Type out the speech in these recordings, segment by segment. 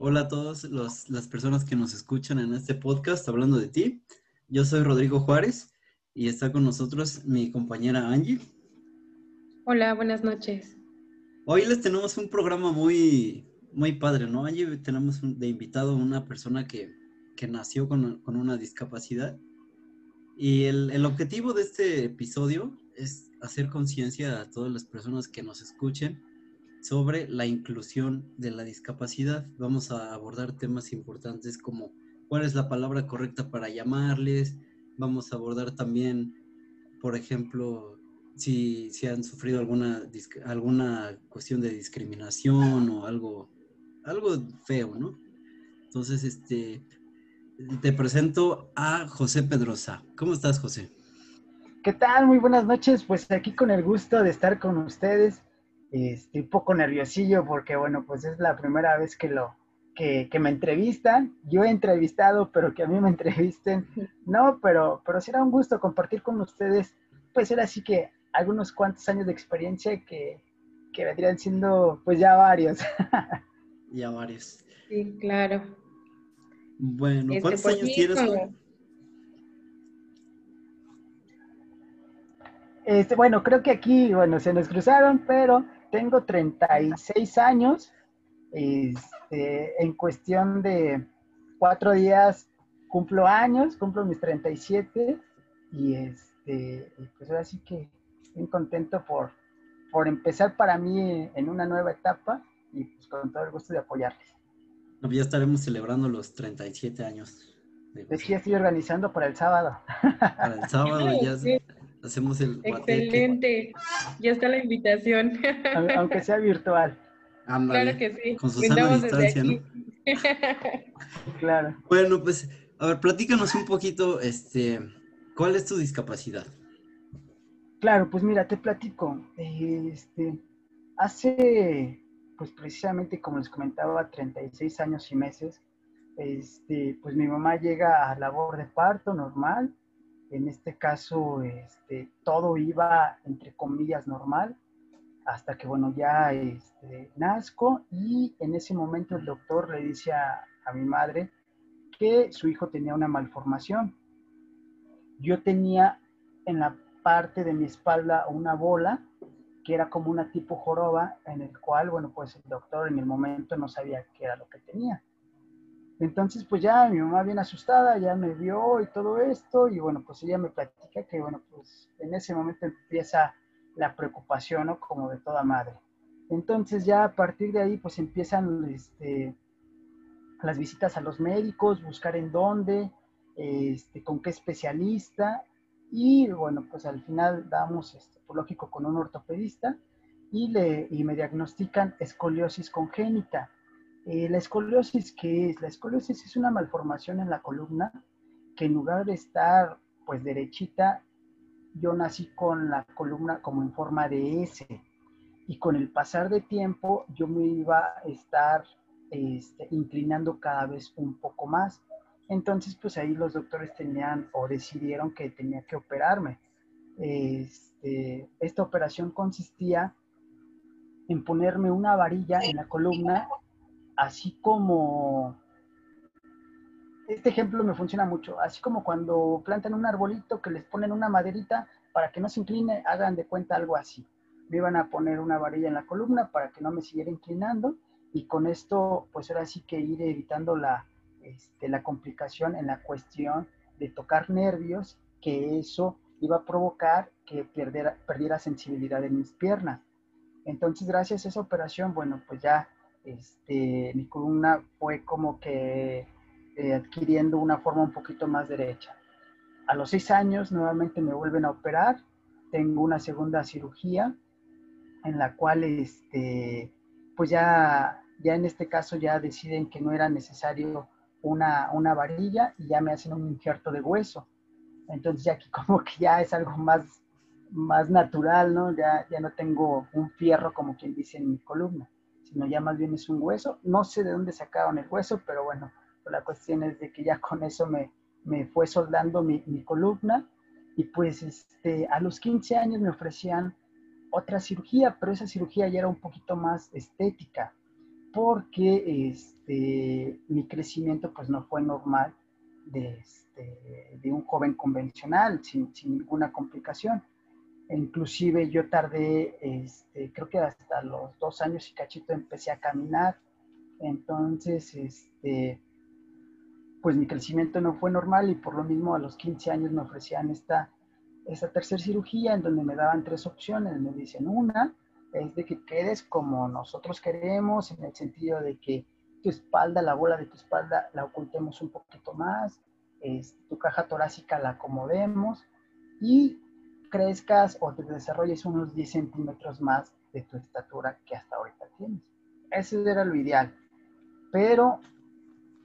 Hola a todas las personas que nos escuchan en este podcast hablando de ti. Yo soy Rodrigo Juárez y está con nosotros mi compañera Angie. Hola, buenas noches. Hoy les tenemos un programa muy, muy padre, ¿no? Angie, tenemos de invitado a una persona que, nació con, una discapacidad. Y el, el objetivo de este episodio es hacer conciencia a todas las personas que nos escuchen sobre la inclusión de la discapacidad. Vamos a abordar temas importantes como cuál es la palabra correcta para llamarles. Vamos a abordar también, por ejemplo, si, si han sufrido alguna, alguna cuestión de discriminación o algo, algo feo, ¿no? Entonces, este, te presento a José Pedrosa. ¿Cómo estás, José? ¿Qué tal? Muy buenas noches. Pues aquí con el gusto de estar con ustedes Estoy un poco nerviosillo porque, bueno, pues es la primera vez que lo, que, me entrevistan. Yo he entrevistado, pero que a mí me entrevisten, no, pero, pero será un gusto compartir con ustedes, pues era así que algunos cuantos años de experiencia que, que vendrían siendo, pues ya varios. ya varios. Sí, claro. Bueno, este, ¿cuántos pues años tienes? Este, bueno, creo que aquí, bueno, se nos cruzaron, pero tengo 36 años. Este, en cuestión de cuatro días cumplo años, cumplo mis 37 y este, pues ahora sí que estoy contento por, por empezar para mí en una nueva etapa y pues con todo el gusto de apoyarles. Ya estaremos celebrando los 37 años. Es que ya estoy organizando para el sábado. Para el sábado ya hacemos el... Excelente, ya está la invitación. Aunque sea virtual. claro que sí. Con Susana distancia, ¿no? claro. Bueno, pues, a ver, platícanos un poquito, este, ¿cuál es tu discapacidad? Claro, pues mira, te platico. Este, hace, pues precisamente como les comentaba, 36 años y meses, este, pues mi mamá llega a labor de parto normal, en este caso, este, todo iba, entre comillas, normal, hasta que, bueno, ya este, nazco y en ese momento el doctor le dice a, mi madre que su hijo tenía una malformación. Yo tenía en la parte de mi espalda una bola que era como una tipo joroba en el cual, bueno, pues el doctor en el momento no sabía qué era lo que tenía. Entonces, pues ya mi mamá bien asustada, ya me vio y todo esto, y bueno, pues ella me platica que, bueno, pues en ese momento empieza la preocupación, ¿no? Como de toda madre. Entonces ya a partir de ahí, pues empiezan este, las visitas a los médicos, buscar en dónde, este, con qué especialista, y bueno, pues al final damos, este, por lógico, con un ortopedista, y, le, y me diagnostican escoliosis congénita eh, la escoliosis, ¿qué es? La escoliosis es una malformación en la columna que en lugar de estar pues derechita, yo nací con la columna como en forma de S y con el pasar de tiempo yo me iba a estar este, inclinando cada vez un poco más. Entonces pues ahí los doctores tenían o decidieron que tenía que operarme. Este, esta operación consistía en ponerme una varilla en la columna así como, este ejemplo me funciona mucho, así como cuando plantan un arbolito que les ponen una maderita para que no se incline, hagan de cuenta algo así. Me iban a poner una varilla en la columna para que no me siguiera inclinando y con esto, pues ahora sí que ir evitando la, este, la complicación en la cuestión de tocar nervios, que eso iba a provocar que perdiera, perdiera sensibilidad en mis piernas. Entonces, gracias a esa operación, bueno, pues ya este, mi columna fue como que eh, adquiriendo una forma un poquito más derecha. A los seis años nuevamente me vuelven a operar, tengo una segunda cirugía en la cual, este, pues ya, ya en este caso ya deciden que no era necesario una, una varilla y ya me hacen un injerto de hueso. Entonces ya aquí como que ya es algo más, más natural, ¿no? Ya, ya no tengo un fierro como quien dice en mi columna sino ya más bien es un hueso. No sé de dónde sacaron el hueso, pero bueno, la cuestión es de que ya con eso me, me fue soldando mi, mi, columna y pues este, a los 15 años me ofrecían otra cirugía, pero esa cirugía ya era un poquito más estética. porque este, mi crecimiento pues no fue normal de, este, de un joven convencional, sin, sin, ninguna complicación. Inclusive yo tardé, este, creo que hasta los dos años y cachito empecé a caminar, entonces, este, pues mi crecimiento no fue normal y por lo mismo a los 15 años me ofrecían esta, esta tercera cirugía en donde me daban tres opciones. Me dicen, una es de que quedes como nosotros queremos, en el sentido de que tu espalda, la bola de tu espalda, la ocultemos un poquito más, tu caja torácica la acomodemos y crezcas o te desarrolles unos 10 centímetros más de tu estatura que hasta ahorita tienes. Ese era lo ideal. Pero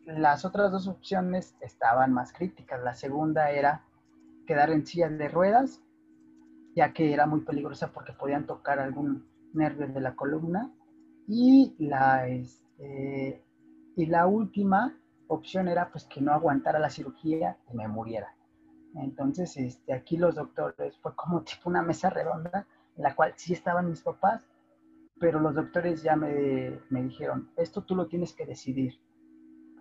las otras dos opciones estaban más críticas. La segunda era quedar en silla de ruedas, ya que era muy peligrosa porque podían tocar algún nervio de la columna. Y la, este, y la última opción era pues que no aguantara la cirugía y me muriera. Entonces, este, aquí los doctores, fue como tipo una mesa redonda en la cual sí estaban mis papás, pero los doctores ya me, me dijeron, esto tú lo tienes que decidir.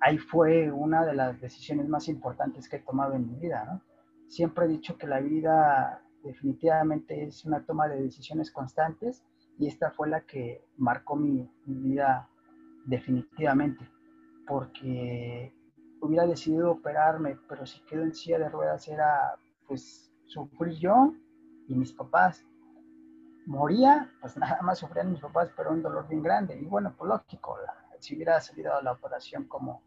Ahí fue una de las decisiones más importantes que he tomado en mi vida, ¿no? Siempre he dicho que la vida definitivamente es una toma de decisiones constantes y esta fue la que marcó mi, mi vida definitivamente, porque hubiera decidido operarme, pero si quedo en silla de ruedas era pues sufrir yo y mis papás moría, pues nada más sufrían mis papás, pero un dolor bien grande. Y bueno, pues lógico, si hubiera salido la operación como,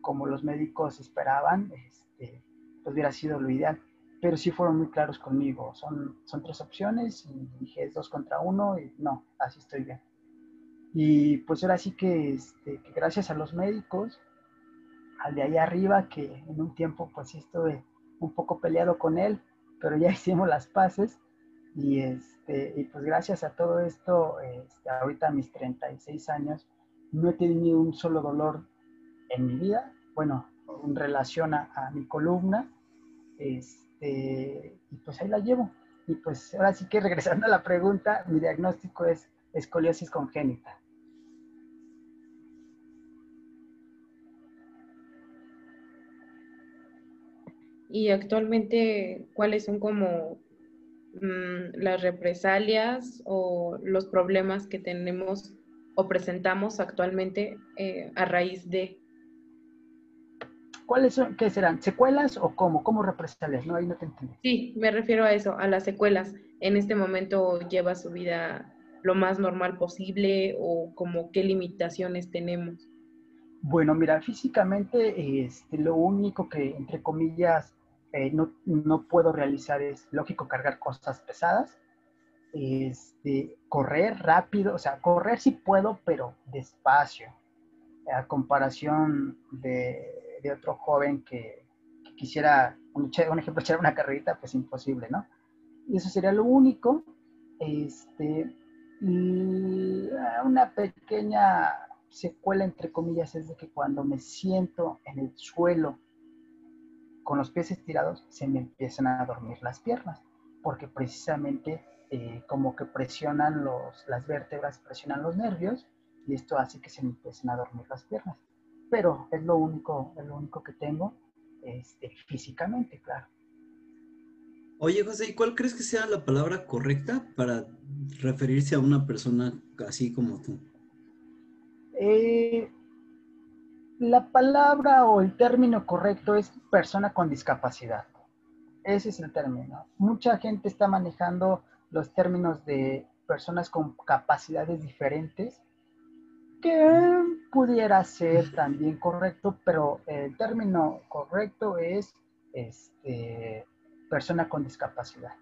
como los médicos esperaban, este, pues hubiera sido lo ideal. Pero sí fueron muy claros conmigo. Son, son tres opciones y dije, es dos contra uno y no, así estoy bien. Y pues ahora sí que, este, que gracias a los médicos, al de ahí arriba, que en un tiempo pues estuve un poco peleado con él, pero ya hicimos las paces y, este, y pues gracias a todo esto, este, ahorita a mis 36 años, no he tenido un solo dolor en mi vida, bueno, en relación a, mi columna, este, y pues ahí la llevo. Y pues ahora sí que regresando a la pregunta, mi diagnóstico es escoliosis congénita. Y actualmente, ¿cuáles son como Mm, las represalias o los problemas que tenemos o presentamos actualmente eh, a raíz de. ¿Cuáles son, qué serán? ¿Secuelas o cómo? ¿Cómo represalias? No, ahí no te entiendo. Sí, me refiero a eso, a las secuelas. En este momento lleva su vida lo más normal posible o como qué limitaciones tenemos. Bueno, mira, físicamente este, lo único que, entre comillas, eh, no, puedo realizar es, lógico, cargar cosas pesadas, este, correr rápido, o sea, correr sí puedo, pero despacio, a comparación de, otro joven que, quisiera, un, ejemplo, echar una carrerita, pues imposible, ¿no? Y eso sería lo único. Este, una pequeña secuela, entre comillas, es de que cuando me siento en el suelo con los pies estirados se me empiezan a dormir las piernas, porque precisamente eh, como que presionan los, las vértebras, presionan los nervios y esto hace que se me empiecen a dormir las piernas. Pero es lo único, es lo único que tengo este, físicamente, claro. Oye, José, ¿y cuál crees que sea la palabra correcta para referirse a una persona así como tú? Eh, la palabra o el término correcto es persona con discapacidad. Ese es el término. Mucha gente está manejando los términos de personas con capacidades diferentes, que pudiera ser también correcto, pero el término correcto es este, persona con discapacidad.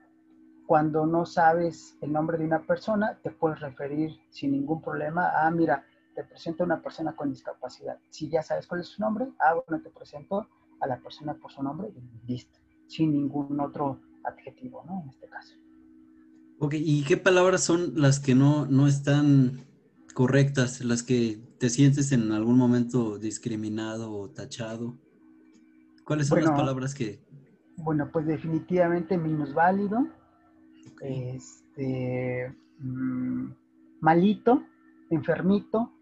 Cuando no sabes el nombre de una persona, te puedes referir sin ningún problema a, mira, te presento a una persona con discapacidad. Si ya sabes cuál es su nombre, ah, bueno, te presento a la persona por su nombre y listo, sin ningún otro adjetivo, ¿no? En este caso. Ok, ¿y qué palabras son las que no, no están correctas, las que te sientes en algún momento discriminado o tachado? ¿Cuáles son las palabras que...? Bueno, pues definitivamente minusválido, este, mm, malito, enfermito,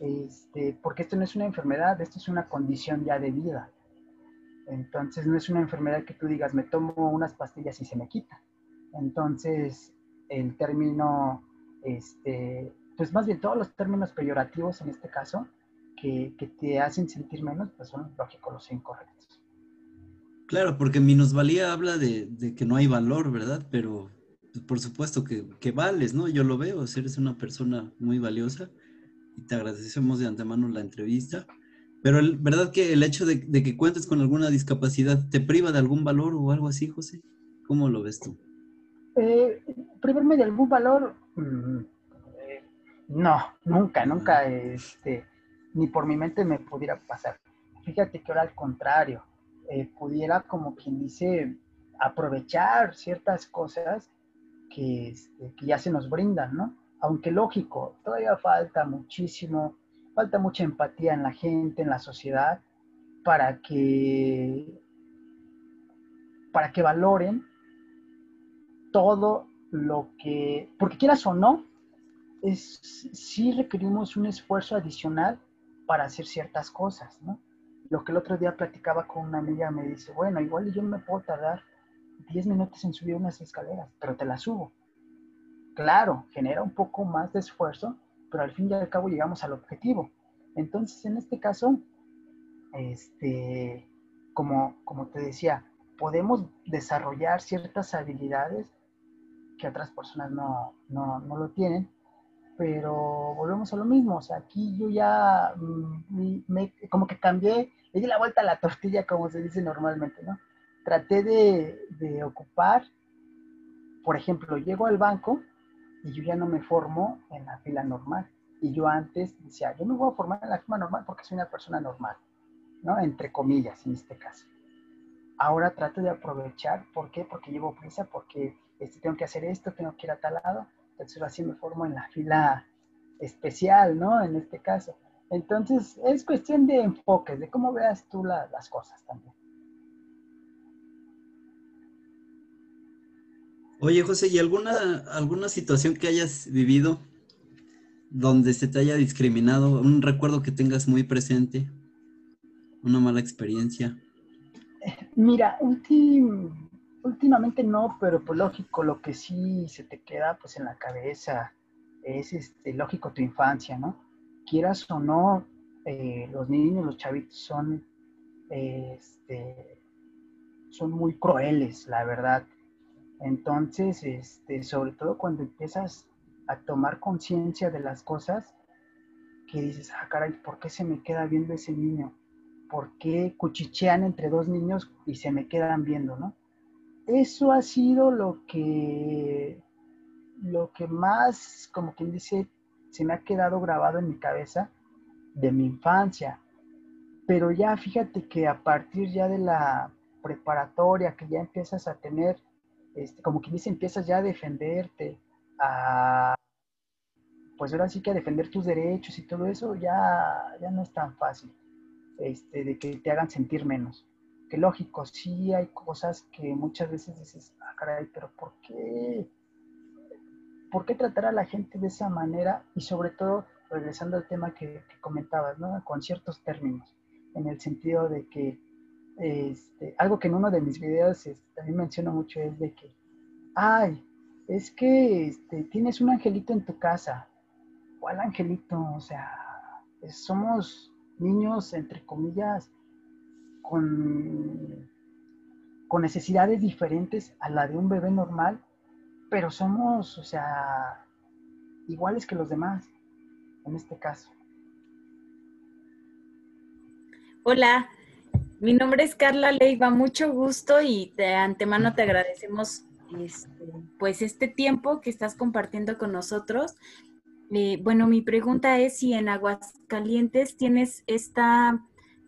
este, porque esto no es una enfermedad, esto es una condición ya de vida. Entonces no es una enfermedad que tú digas, me tomo unas pastillas y se me quita. Entonces el término, este, pues más bien todos los términos peyorativos en este caso, que, te hacen sentir menos, pues son lógicos los incorrectos. Claro, porque minusvalía habla de, de que no hay valor, ¿verdad? Pero pues, por supuesto que, que, vales, ¿no? Yo lo veo, eres una persona muy valiosa y te agradecemos de antemano la entrevista. Pero, el, ¿verdad que el hecho de, que cuentes con alguna discapacidad te priva de algún valor o algo así, José? ¿Cómo lo ves tú? Eh, privarme de algún valor, mm, eh, no, nunca, nunca, este, ni por mi mente me pudiera pasar. Fíjate que ahora al contrario, eh, pudiera como quien dice aprovechar ciertas cosas este, que, ya se nos brindan, ¿no? Aunque lógico, todavía falta muchísimo, falta mucha empatía en la gente, en la sociedad, para que, para que valoren todo lo que, porque quieras o no, es, sí requerimos un esfuerzo adicional para hacer ciertas cosas, ¿no? Lo que el otro día platicaba con una amiga me dice, bueno, igual yo me puedo tardar 10 minutos en subir unas escaleras, pero te las subo. Claro, genera un poco más de esfuerzo, pero al fin y al cabo llegamos al objetivo. Entonces, en este caso, este, como, como te decía, podemos desarrollar ciertas habilidades que otras personas no, no, no lo tienen, pero volvemos a lo mismo. O sea, aquí yo ya mm, como que cambié, le di la vuelta a la tortilla, como se dice normalmente, ¿no? traté de, ocupar, por ejemplo, llego al banco y yo ya no me formo en la fila normal. Y yo antes decía, yo me voy a formar en la fila normal porque soy una persona normal, ¿no? Entre comillas, en este caso. Ahora trato de aprovechar, ¿por qué? Porque llevo prisa, porque este, tengo que hacer esto, tengo que ir a tal lado. Entonces así me formo en la fila especial, ¿no? En este caso. Entonces es cuestión de enfoques, de cómo veas tú las cosas también. Oye, José, ¿y alguna, alguna situación que hayas vivido donde se te haya discriminado? ¿Un recuerdo que tengas muy presente? ¿Una mala experiencia? Mira, últimamente no, pero pues lógico, lo que sí se te queda pues en la cabeza es este, lógico tu infancia, ¿no? Quieras o no, eh, los niños, los chavitos son, este, son muy crueles, la verdad entonces, este, sobre todo cuando empiezas a tomar conciencia de las cosas, que dices, ah, caray, ¿por qué se me queda viendo ese niño? ¿Por qué cuchichean entre dos niños y se me quedan viendo, no? Eso ha sido lo que, lo que más, como quien dice, se me ha quedado grabado en mi cabeza de mi infancia. Pero ya fíjate que a partir ya de la preparatoria, que ya empiezas a tener este, como quien dice, empiezas ya a defenderte, a, pues ahora sí que a defender tus derechos y todo eso, ya, ya no es tan fácil, este, de que te hagan sentir menos. Que lógico, sí hay cosas que muchas veces dices, ah, caray, pero ¿por qué? ¿Por qué tratar a la gente de esa manera? Y sobre todo, regresando al tema que, comentabas, ¿no? Con ciertos términos, en el sentido de que este, algo que en uno de mis videos este, también menciono mucho es de que, ay, es que este, tienes un angelito en tu casa. ¿Cuál angelito? O sea, somos niños, entre comillas, con, con necesidades diferentes a la de un bebé normal, pero somos, o sea, iguales que los demás, en este caso. Hola, mi nombre es Carla Leiva, mucho gusto y de antemano te agradecemos este, pues este tiempo que estás compartiendo con nosotros. Eh, bueno, mi pregunta es si en Aguascalientes tienes esta,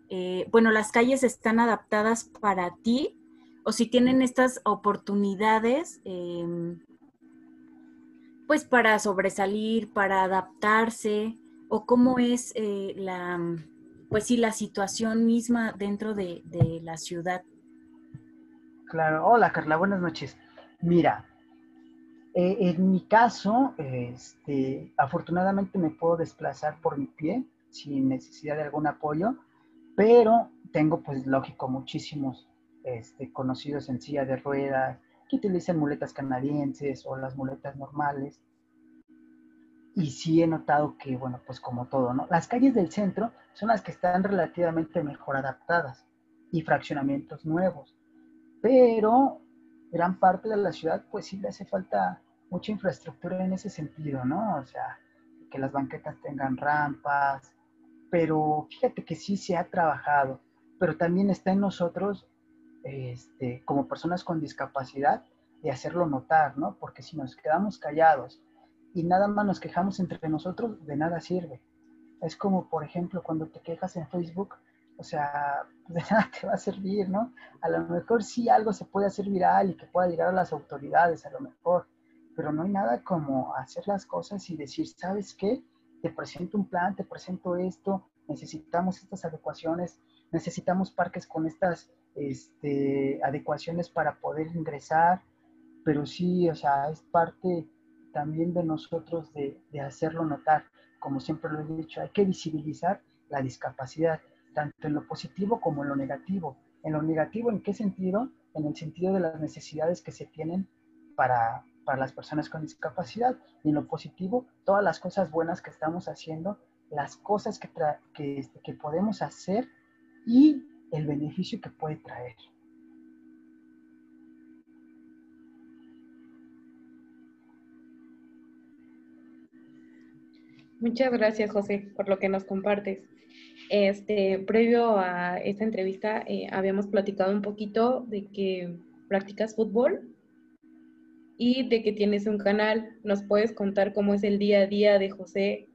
eh, bueno, las calles están adaptadas para ti o si tienen estas oportunidades, em, pues para sobresalir, para adaptarse o cómo es eh, la pues sí, la situación misma dentro de, la ciudad. Claro, hola Carla, buenas noches. Mira, eh, en mi caso, este, afortunadamente me puedo desplazar por mi pie sin necesidad de algún apoyo, pero tengo pues lógico muchísimos este, conocidos en silla de ruedas que utilizan muletas canadienses o las muletas normales. Y sí he notado que, bueno, pues como todo, ¿no? Las calles del centro son las que están relativamente mejor adaptadas y fraccionamientos nuevos. Pero gran parte de la ciudad, pues sí le hace falta mucha infraestructura en ese sentido, ¿no? O sea, que las banquetas tengan rampas, pero fíjate que sí se ha trabajado, pero también está en nosotros, este, como personas con discapacidad, de hacerlo notar, ¿no? Porque si nos quedamos callados y nada más nos quejamos entre nosotros, de nada sirve. Es como, por ejemplo, cuando te quejas en Facebook, o sea, de nada te va a servir, ¿no? A lo mejor sí algo se puede hacer viral y que pueda llegar a las autoridades, a lo mejor, pero no hay nada como hacer las cosas y decir, ¿sabes qué? Te presento un plan, te presento esto, necesitamos estas adecuaciones, necesitamos parques con estas este, adecuaciones para poder ingresar, pero sí, o sea, es parte también de nosotros de, de hacerlo notar. Como siempre lo he dicho, hay que visibilizar la discapacidad, tanto en lo positivo como en lo negativo. En lo negativo, ¿en qué sentido? En el sentido de las necesidades que se tienen para, para las personas con discapacidad y en lo positivo, todas las cosas buenas que estamos haciendo, las cosas que, que, que podemos hacer y el beneficio que puede traer. Muchas gracias, José, por lo que nos compartes. Este, previo a esta entrevista, eh, habíamos platicado un poquito de que practicas fútbol y de que tienes un canal. ¿Nos puedes contar cómo es el día a día de José?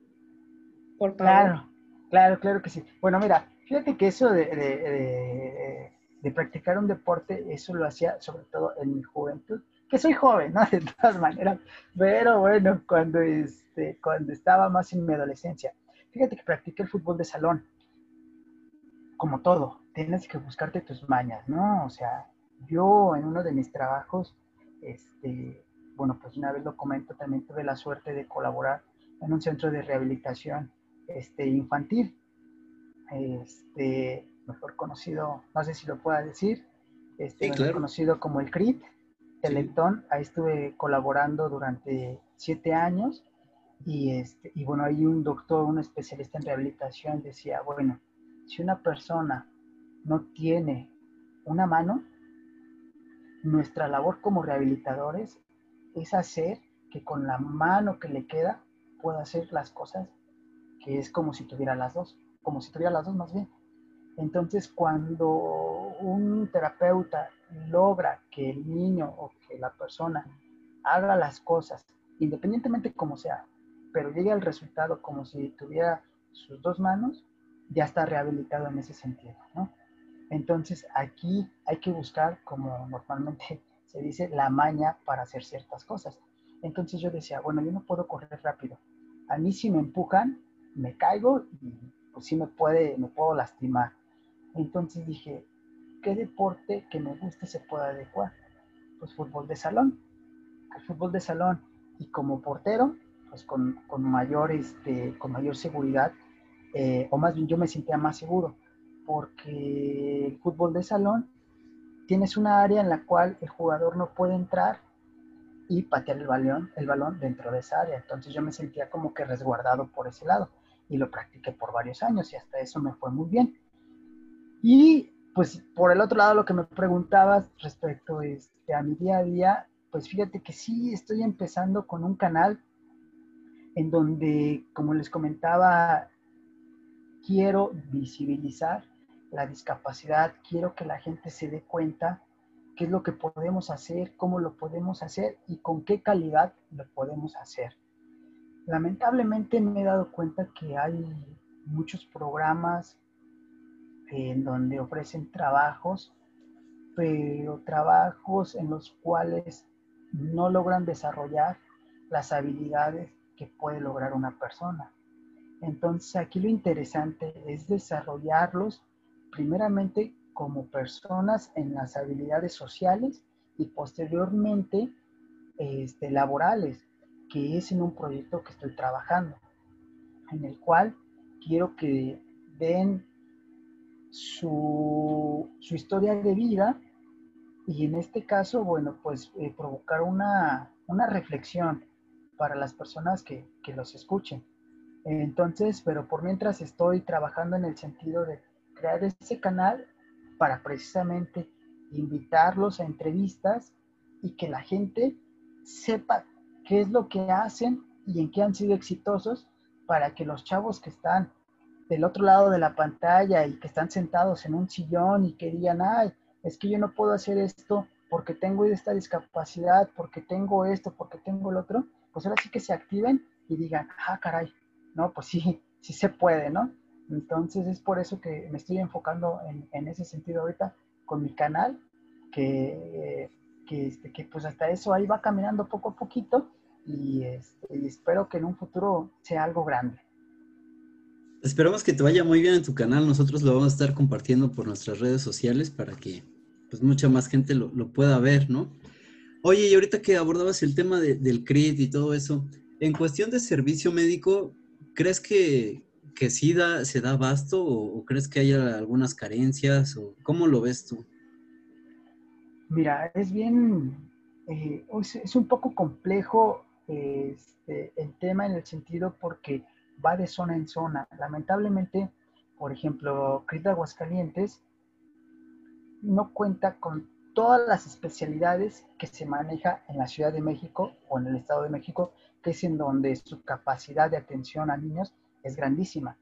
Por favor. Claro, claro, claro que sí. Bueno, mira, fíjate que eso de, de, practicar un deporte, eso lo hacía sobre todo en mi juventud, que soy joven, ¿no? De todas maneras, pero bueno, cuando, este, cuando estaba más en mi adolescencia. Fíjate que practiqué el fútbol de salón. Como todo, tienes que buscarte tus mañas, ¿no? O sea, yo en uno de mis trabajos este, bueno, pues una vez lo comento, también tuve la suerte de colaborar en un centro de rehabilitación este, infantil, este, mejor conocido, no sé si lo pueda decir, este, mejor conocido como el CRIT, Teletón, ahí estuve colaborando durante siete años y, este, y bueno, ahí un doctor, un especialista en rehabilitación decía, bueno, si una persona no tiene una mano, nuestra labor como rehabilitadores es hacer que con la mano que le queda pueda hacer las cosas que es como si tuviera las dos, como si tuviera las dos más bien. Entonces, cuando un terapeuta logra que el niño o que la persona haga las cosas, independientemente como sea, pero llegue al resultado como si tuviera sus dos manos, ya está rehabilitado en ese sentido, ¿no? Entonces aquí hay que buscar, como normalmente se dice, la maña para hacer ciertas cosas. Entonces yo decía, bueno, yo no puedo correr rápido. A mí si me empujan, me caigo y pues sí me, puede, me puedo lastimar. Entonces dije, ¿qué deporte que me guste se puede adecuar? Pues fútbol de salón. Fútbol de salón. Y como portero, pues con, mayor, este, con mayor seguridad, eh, o más bien yo me sentía más seguro porque el fútbol de salón tienes una área en la cual el jugador no puede entrar y patear el balón, el balón dentro de esa área. Entonces yo me sentía como que resguardado por ese lado y lo practiqué por varios años y hasta eso me fue muy bien. Y pues por el otro lado lo que me preguntabas respecto este, a mi día a día, pues fíjate que sí estoy empezando con un canal en donde, como les comentaba, quiero visibilizar la discapacidad, quiero que la gente se dé cuenta qué es lo que podemos hacer, cómo lo podemos hacer y con qué calidad lo podemos hacer. Lamentablemente me he dado cuenta que hay muchos programas en donde ofrecen trabajos, pero trabajos en los cuales no logran desarrollar las habilidades que puede lograr una persona. Entonces aquí lo interesante es desarrollarlos primeramente como personas en las habilidades sociales y posteriormente este, laborales, que es en un proyecto que estoy trabajando, en el cual quiero que den su, historia de vida y en este caso, bueno, pues eh, provocar una, reflexión para las personas que, que los escuchen. Entonces, pero por mientras estoy trabajando en el sentido de crear ese canal para precisamente invitarlos a entrevistas y que la gente sepa qué es lo que hacen y en qué han sido exitosos para que los chavos que están del otro lado de la pantalla y que están sentados en un sillón y que digan, ay, es que yo no puedo hacer esto porque tengo esta discapacidad, porque tengo esto, porque tengo el otro, pues ahora sí que se activen y digan, ah, caray, no, pues sí, sí se puede, ¿no? Entonces es por eso que me estoy enfocando en, ese sentido ahorita con mi canal, que, que, este, que, pues hasta eso ahí va caminando poco a poquito y, este, y espero que en un futuro sea algo grande. Esperamos que te vaya muy bien en tu canal. Nosotros lo vamos a estar compartiendo por nuestras redes sociales para que pues mucha más gente lo, pueda ver, ¿no? Oye, y ahorita que abordabas el tema del CRIT y todo eso, en cuestión de servicio médico, ¿crees que, que sí da, se da abasto o, crees que haya algunas carencias o cómo lo ves tú? Mira, es bien, eh, es, un poco complejo este, el tema en el sentido porque va de zona en zona. Lamentablemente, por ejemplo, CRIT de Aguascalientes no cuenta con todas las especialidades que se maneja en la Ciudad de México o en el Estado de México, que es en donde su capacidad de atención a niños es grandísima.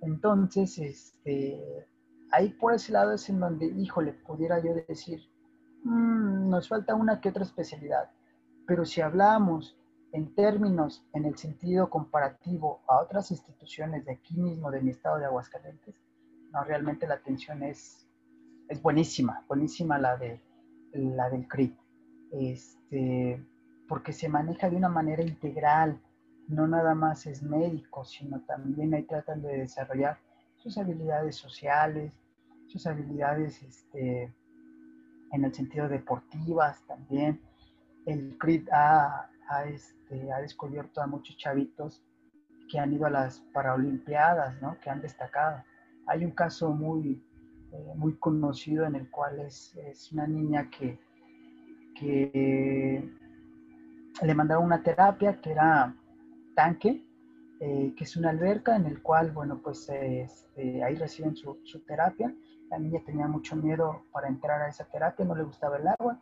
Entonces, este, ahí por ese lado es en donde, híjole, pudiera yo decir, mm, nos falta una que otra especialidad. Pero si hablamos en términos, en el sentido comparativo a otras instituciones de aquí mismo, de mi estado de Aguascalientes, no, realmente la atención es, es buenísima, buenísima la, de, la del CRIT, este, porque se maneja de una manera integral, no nada más es médico, sino también ahí tratan de desarrollar sus habilidades sociales, sus habilidades este, en el sentido deportivas también. El CRIT ha, este, ha, descubierto a muchos chavitos que han ido a las Paralimpiadas, ¿no? que han destacado. Hay un caso muy, eh, muy conocido en el cual es, es una niña que, que le mandaron una terapia que era tanque, eh, que es una alberca en el cual, bueno, pues este, ahí reciben su, terapia. La niña tenía mucho miedo para entrar a esa terapia, no le gustaba el agua.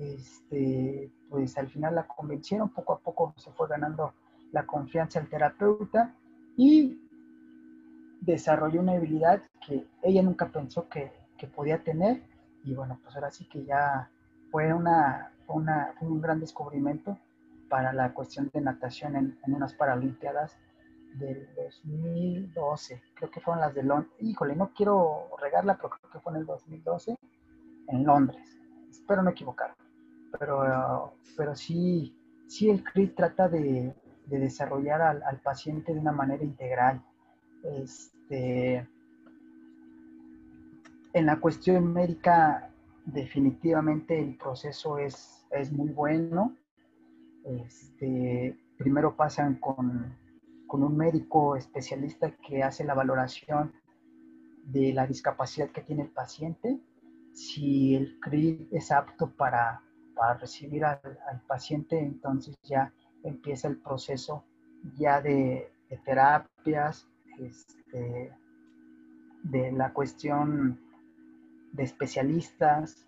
Este, pues al final la convencieron, poco a poco se fue ganando la confianza del terapeuta y desarrolló una habilidad que ella nunca pensó que, que podía tener y bueno, pues ahora sí que ya fue, una, una, fue un gran descubrimiento para la cuestión de natación en, unas Paralimpiadas del 2012. Creo que fueron las de Londres. Híjole, no quiero regarla, pero creo que fue en el 2012 en Londres. Espero no equivocarme. Pero, pero sí, sí el CRIT trata de, desarrollar al, paciente de una manera integral. Este, en la cuestión médica, definitivamente el proceso es, es muy bueno. Este, primero pasan con, un médico especialista que hace la valoración de la discapacidad que tiene el paciente, si el CRI es apto para, recibir al, paciente, entonces ya empieza el proceso ya de, terapias, este, de la cuestión de especialistas,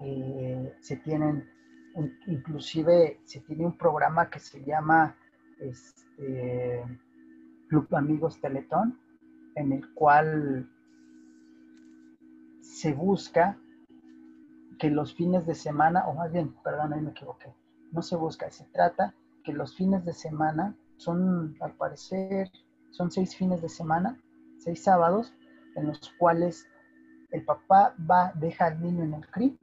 eh, se tienen inclusive se tiene un programa que se llama este, Club Amigos Teletón, en el cual se busca que los fines de semana, o más bien, perdón, ahí me equivoqué, no se busca, se trata que los fines de semana son, al parecer, son seis fines de semana, seis sábados, en los cuales el papá va, deja al niño en el CRI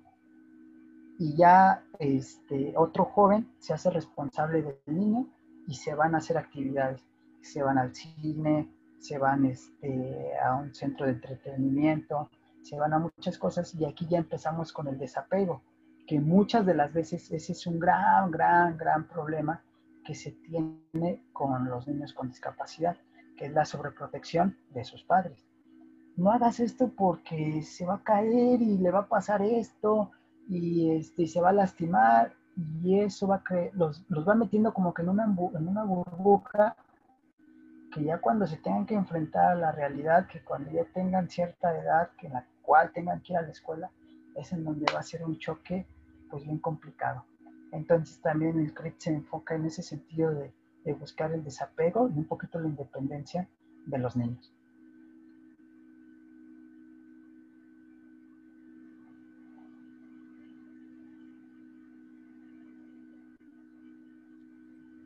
y ya este, otro joven se hace responsable del niño y se van a hacer actividades. Se van al cine, se van este, a un centro de entretenimiento, se van a muchas cosas y aquí ya empezamos con el desapego, que muchas de las veces ese es un gran, gran, gran problema que se tiene con los niños con discapacidad, que es la sobreprotección de sus padres. No hagas esto porque se va a caer y le va a pasar esto y este, se va a lastimar y eso va a los, los va metiendo como que en una, en una burbuja que ya cuando se tengan que enfrentar a la realidad, que cuando ya tengan cierta edad, que la cual tengan que ir a la escuela, es en donde va a ser un choque pues bien complicado. Entonces también el CRIT se enfoca en ese sentido de, de buscar el desapego y un poquito la independencia de los niños.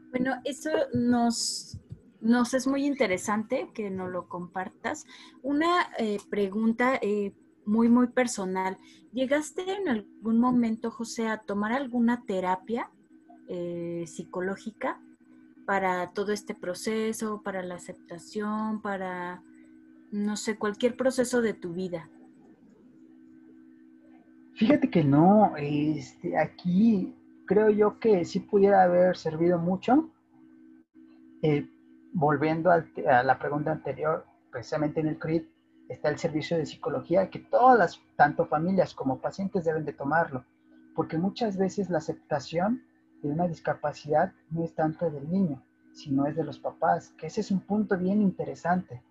Bueno, eso nos, nos es muy interesante que nos lo compartas. Una eh, pregunta eh, muy, muy personal. ¿Llegaste en algún momento, José, a tomar alguna terapia eh, psicológica para todo este proceso, para la aceptación, para, no sé, cualquier proceso de tu vida? Fíjate que no, este, aquí creo yo que sí pudiera haber servido mucho. Eh, volviendo a, la pregunta anterior, precisamente en el CRIT está el servicio de psicología que todas las, tanto familias como pacientes deben de tomarlo, porque muchas veces la aceptación de una discapacidad no es tanto del niño, sino es de los papás, que ese es un punto bien interesante,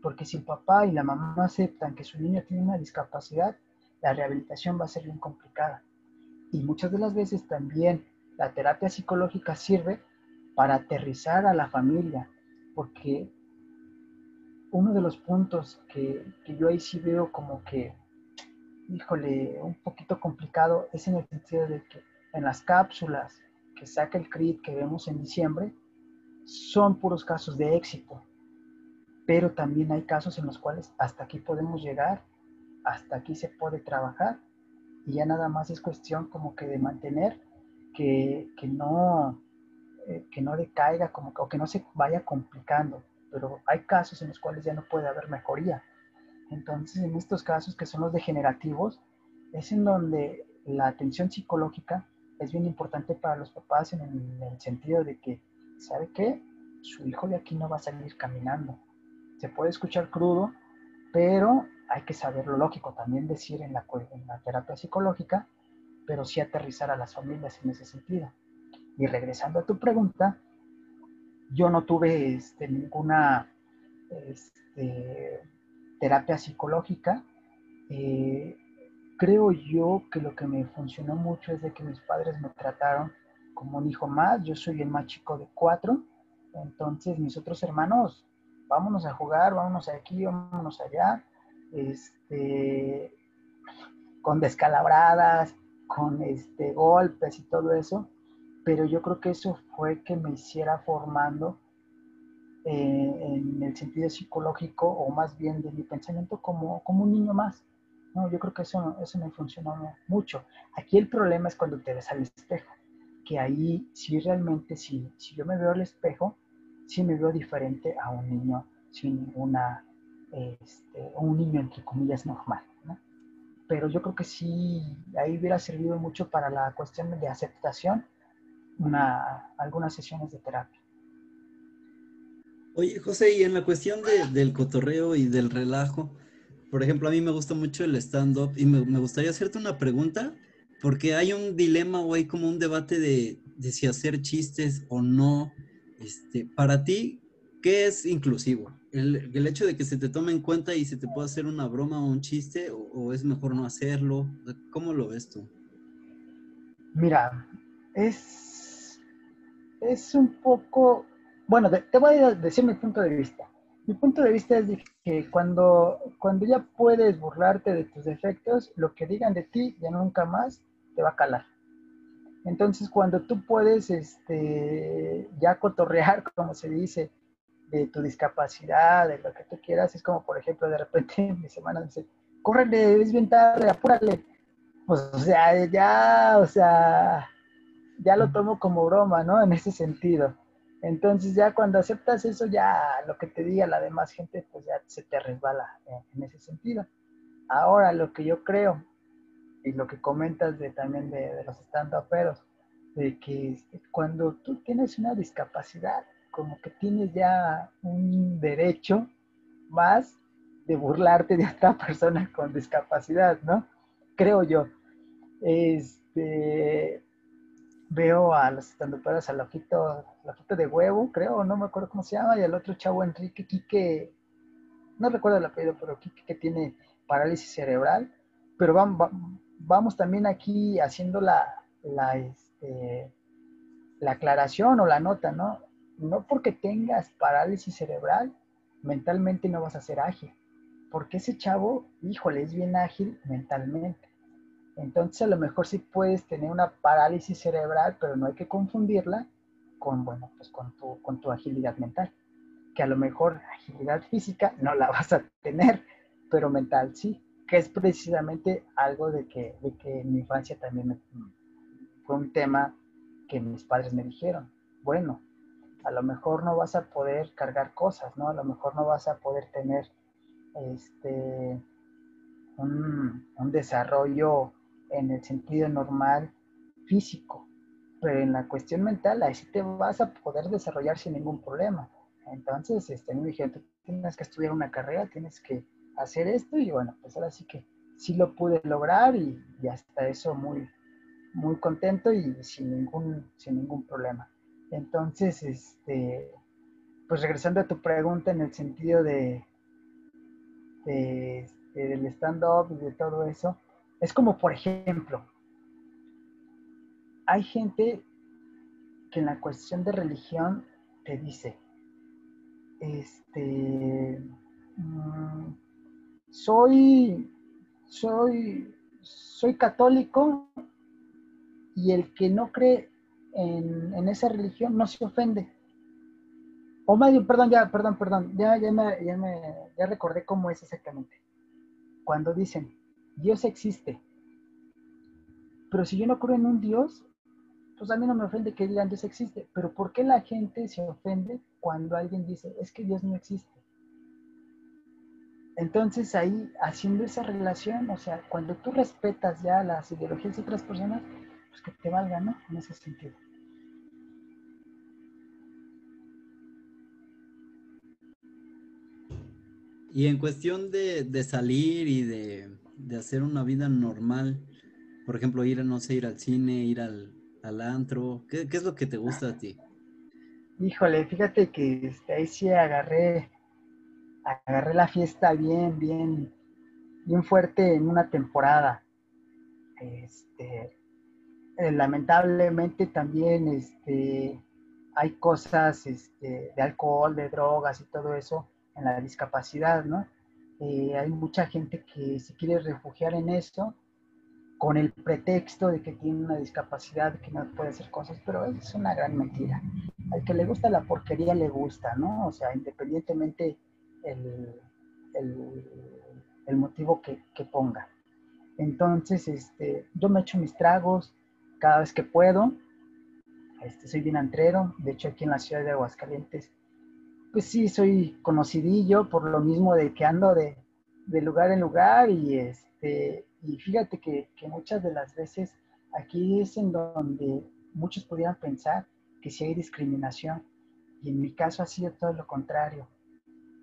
porque si el papá y la mamá no aceptan que su niño tiene una discapacidad, la rehabilitación va a ser bien complicada. Y muchas de las veces también la terapia psicológica sirve para aterrizar a la familia, porque uno de los puntos que, yo ahí sí veo como que, híjole, un poquito complicado es en el sentido de que en las cápsulas que saca el CRIT que vemos en diciembre, son puros casos de éxito, pero también hay casos en los cuales hasta aquí podemos llegar, hasta aquí se puede trabajar y ya nada más es cuestión como que de mantener que, no, eh, que no decaiga como, o que no se vaya complicando, pero hay casos en los cuales ya no puede haber mejoría. Entonces, en estos casos que son los degenerativos, es en donde la atención psicológica es bien importante para los papás en el, en sentido de que, ¿sabe qué? Su hijo de aquí no va a salir caminando. Se puede escuchar crudo, pero hay que saber lo lógico también decir en la, terapia psicológica, pero sí aterrizar a las familias en ese sentido. Y regresando a tu pregunta, yo no tuve este, ninguna este, terapia psicológica. Eh, creo yo que lo que me funcionó mucho es de que mis padres me trataron como un hijo más. Yo soy el más chico de cuatro. Entonces mis otros hermanos, vámonos a jugar, vámonos aquí, vámonos allá este, con descalabradas, con este, golpes y todo eso, pero yo creo que eso fue que me hiciera formando eh, en el sentido psicológico o más bien de mi pensamiento como, como un niño más. No, yo creo que eso, eso me funcionó mucho. Aquí el problema es cuando te ves al espejo, que ahí sí realmente, si, si yo me veo al espejo, sí me veo diferente a un niño sin ninguna este, un niño, entre comillas, normal. Pero yo creo que sí, ahí hubiera servido mucho para la cuestión de aceptación una, algunas sesiones de terapia. Oye, José, y en la cuestión del cotorreo y del relajo, por ejemplo, a mí me gusta mucho el stand-up y me, me, gustaría hacerte una pregunta, porque hay un dilema o hay como un debate de, de si hacer chistes o no. Este, para ti, ¿qué es inclusivo? el, hecho de que se te tome en cuenta y se te pueda hacer una broma o un chiste, o, es mejor no hacerlo? ¿Cómo lo ves tú? Mira, es, es un poco, bueno, te voy a decir mi punto de vista. Mi punto de vista es que cuando, cuando ya puedes burlarte de tus defectos, lo que digan de ti ya nunca más te va a calar. Entonces, cuando tú puedes este, ya cotorrear, como se dice, de tu discapacidad, de lo que tú quieras, es como, por ejemplo, de repente mi semana dice, córrele, es bien tarde, apúrale. Pues, o sea, ya, o sea, ya lo tomo como broma, ¿no? En ese sentido. Entonces ya cuando aceptas eso, ya lo que te diga la demás gente, pues ya se te resbala en, ese sentido. Ahora, lo que yo creo, y lo que comentas de, también de, de los stand-uperos, de que cuando tú tienes una discapacidad, como que tienes ya un derecho más de burlarte de otra persona con discapacidad, ¿no? Creo yo. Este, veo a los estandoperos, al loquito, loquito de huevo, creo, no me acuerdo cómo se llama, y al otro chavo Enrique Quique, no recuerdo el apellido, pero Quique que tiene parálisis cerebral, pero vamos, vamos también aquí haciendo la, la, este, la aclaración o la nota, ¿no? No porque tengas parálisis cerebral, mentalmente no vas a ser ágil, porque ese chavo, híjole, es bien ágil mentalmente. Entonces a lo mejor sí puedes tener una parálisis cerebral, pero no hay que confundirla con, bueno, pues con tu, con tu agilidad mental. Que a lo mejor agilidad física no la vas a tener, pero mental sí, que es precisamente algo de que, de que en mi infancia también fue un tema que mis padres me dijeron. Bueno, a lo mejor no vas a poder cargar cosas, ¿no? A lo mejor no vas a poder tener este, un, un desarrollo en el sentido normal físico, pero en la cuestión mental ahí sí te vas a poder desarrollar sin ningún problema. Entonces, este, me dijeron, tú tienes que estudiar una carrera, tienes que hacer esto y bueno, pues ahora sí que sí lo pude lograr y, hasta eso muy, muy contento y sin ningún, sin ningún problema. Entonces, este, pues regresando a tu pregunta en el sentido de, de, este, del stand-up y de todo eso, es como, por ejemplo, hay gente que en la cuestión de religión te dice, este, mm, soy, soy, soy católico y el que no cree en, esa religión no se ofende. O medio, perdón, ya, perdón, perdón, ya, ya, me, ya, me, ya recordé cómo es exactamente. Cuando dicen, Dios existe. Pero si yo no creo en un Dios, pues a mí no me ofende que digan Dios existe. Pero ¿por qué la gente se ofende cuando alguien dice, es que Dios no existe? Entonces ahí, haciendo esa relación, o sea, cuando tú respetas ya las ideologías de otras personas, pues que te valga, ¿no? En ese sentido. Y en cuestión de, de salir y de, de hacer una vida normal? Por ejemplo, ir a, no sé, ir al cine, ir al, al antro. ¿Qué, es lo que te gusta a ti? Híjole, fíjate que este, ahí sí agarré, agarré la fiesta bien, bien, bien fuerte en una temporada. Este, eh, lamentablemente también este, hay cosas este, de alcohol, de drogas y todo eso en la discapacidad, ¿no? Eh, hay mucha gente que se quiere refugiar en eso con el pretexto de que tiene una discapacidad, que no puede hacer cosas, pero es una gran mentira. Al que le gusta la porquería le gusta, ¿no? O sea, independientemente el, el, motivo que, que, ponga. Entonces, este, yo me echo mis tragos cada vez que puedo. Este, soy bien antrero. De hecho, aquí en la ciudad de Aguascalientes pues sí, soy conocidillo por lo mismo de que ando de, lugar en lugar y, este, y fíjate que, muchas de las veces aquí es en donde muchos pudieran pensar que si hay discriminación y en mi caso ha sido todo lo contrario.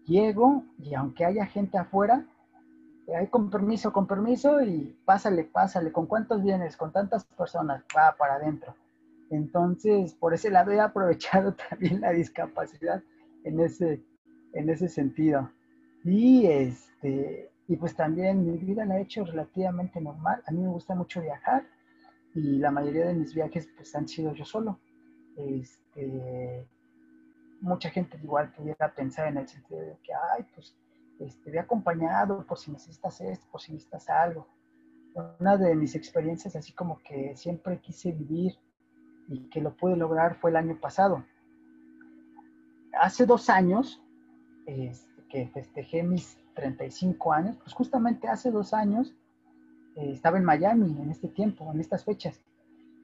Llego y aunque haya gente afuera, hay con permiso, con permiso y pásale, pásale, ¿con cuántos vienes? Con tantas personas, va para adentro. Entonces, por ese lado he aprovechado también la discapacidad en ese, en ese sentido. Y, este, y pues también mi vida la he hecho relativamente normal. A mí me gusta mucho viajar y la mayoría de mis viajes pues han sido yo solo. Este, mucha gente igual pudiera pensar en el sentido de que, ay, pues este, acompañado por si necesitas esto, por si necesitas algo. Una de mis experiencias así como que siempre quise vivir y que lo pude lograr fue el año pasado hace dos años, este, que festejé mis 35 años, pues justamente hace dos años eh, estaba en Miami en este tiempo, en estas fechas.